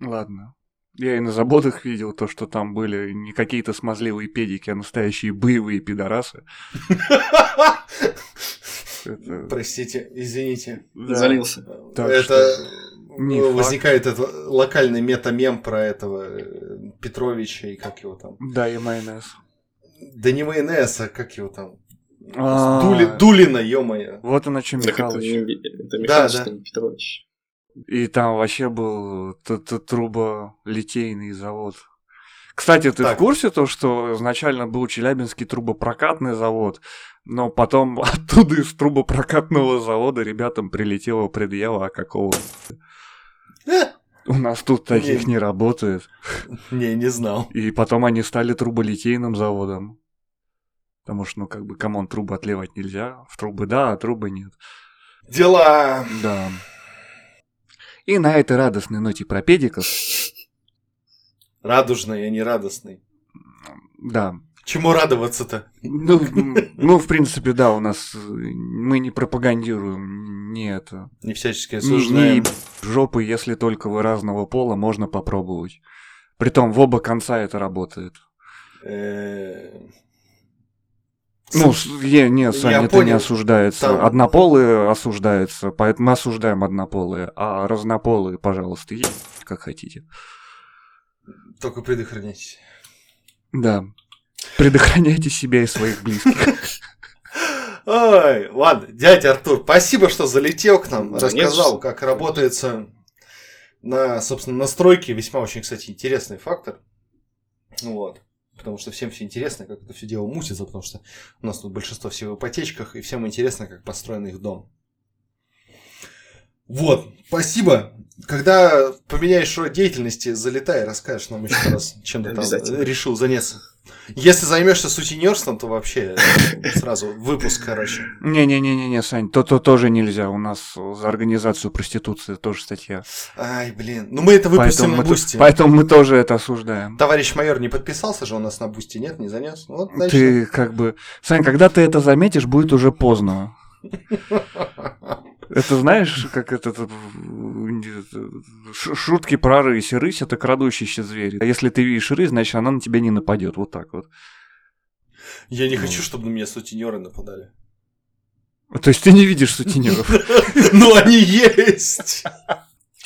э, Ладно. Я и на заводах видел то, что там были не какие-то смазливые педики, а настоящие боевые пидорасы. Простите, извините. Залился. Это возникает локальный метамем про этого э, Петровича и как его там. Да, и майонез. Да не майонез, а как его там. А. Дули- Дулина, ё-моё. Вот он о чем Михалыч. это Да, Михалыч, Петрович. И там вообще был т- т- труболитейный завод. Кстати, ты Так. в курсе то, что изначально был Челябинский трубопрокатный завод, но потом (laughs) оттуда из трубопрокатного завода ребятам прилетела предъява, а какого Э, у нас тут таких Не. не работает. Не, не знал. И потом они стали труболитейным заводом. Потому что, ну, как бы, come on, трубы отливать нельзя. В трубы да, а трубы нет. Дела. Да. И на этой радостной ноте про педиков, Радужный, а не радостный. да, Чему радоваться-то? Ну, ну, в принципе, да, у нас э, мы не пропагандируем не это. Не всячески осуждаем. не жопы, если только вы разного пола, можно попробовать. Притом в оба конца это работает. Ну, е- не, Сань, Я это не понял. осуждается. Там- Однополые осуждаются, поэтому мы осуждаем однополые, а разнополые, пожалуйста, е- как хотите. Только предохраняйтесь. Да. Предохраняйте себя и своих близких. Ой, ладно, дядя Артур, спасибо, что залетел к нам, рассказал, нет. как работается на, собственно, настройке. Весьма очень, кстати, интересный фактор. Вот. Потому что всем все интересно, как это все дело мутится, потому что у нас тут большинство все в ипотечках, и всем интересно, как построен их дом. Вот, спасибо. Когда поменяешь род деятельности, залетай, расскажешь нам еще раз, чем ты там решил заняться. Если займешься сутенерством, то вообще (laughs) сразу выпуск, короче. Не-не-не-не, Сань, то-то тоже нельзя. У нас за организацию проституции тоже статья. Ай, блин. Ну мы это выпустим Поэтому на Boosty. поэтому мы тоже это осуждаем. Товарищ майор не подписался же у нас на Boosty, нет, не занес. Вот, значит, Ты как бы... Сань, когда ты это заметишь, будет уже поздно. (laughs) Это знаешь, как это... э, ш- Шутки про рысь. Рысь — это крадущийся зверь. А если ты видишь рысь, значит, она на тебя не нападет. Вот так вот. Я не Ну. хочу, чтобы на меня сутенеры нападали. То есть ты не видишь сутенеров. (laughs) Ну они есть!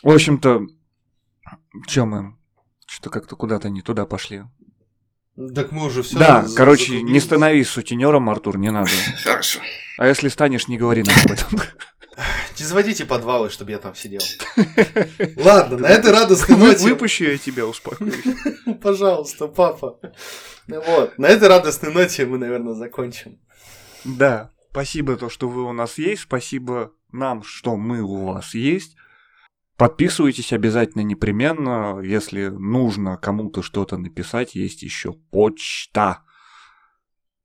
В общем-то, чё мы? Что как-то куда-то не туда пошли. Так мы уже все. да, короче, не становись сутенером, Артур, не надо. (laughs) Хорошо. А если станешь, не говори нам об этом. Не заводите подвалы, чтобы я там сидел. (laughs) Ладно, на этой радостной ноте. Выпущу я тебя, успокоюсь. (laughs) Пожалуйста, папа. Вот, на этой радостной ноте мы, наверное, закончим. Да, спасибо то, что вы у нас есть, спасибо нам, что мы у вас есть. Подписывайтесь обязательно непременно, если нужно кому-то что-то написать, есть еще почта.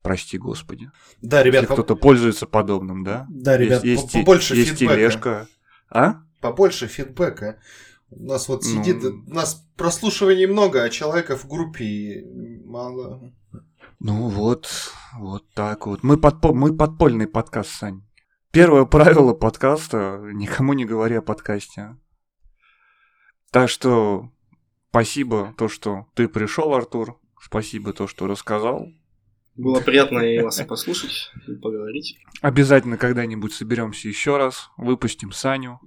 Прости, Господи. Да, Если ребят, по- кто-то пользуется подобным, да? да, ребят, есть, есть, побольше есть фидбэка. тележка. А? Побольше фидбэка. У нас вот Ну. сидит, у нас прослушиваний много, а человека в группе мало. Ну вот, вот так вот. Мы, подпо- мы подпольный подкаст, Сань. Первое правило подкаста – никому не говори о подкасте. Так что спасибо то, что ты пришел, Артур. Спасибо то, что рассказал. Было приятно и вас послушать и поговорить. Обязательно когда-нибудь соберемся еще раз, выпустим Саню.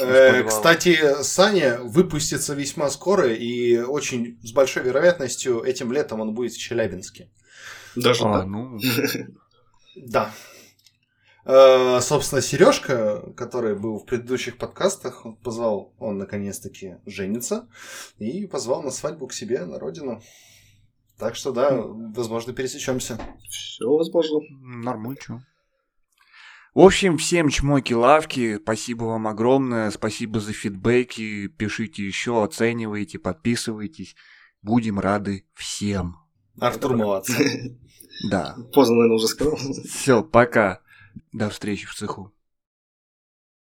Э. Кстати, Саня выпустится весьма скоро и очень с большой вероятностью этим летом он будет в Челябинске. Даже А, так. ну, (laughs) Да. Э, собственно, Сережка, который был в предыдущих подкастах, он позвал, он наконец-таки женится и позвал на свадьбу к себе на родину. Так что да, возможно, пересечемся. Все возможно. нормально. В общем, всем чмоки лавки, спасибо вам огромное, спасибо за фидбэки, пишите еще, оценивайте, подписывайтесь, будем рады всем. Артур молодца. Да, Поздно, наверное, уже сказал. все, пока, до встречи в цеху.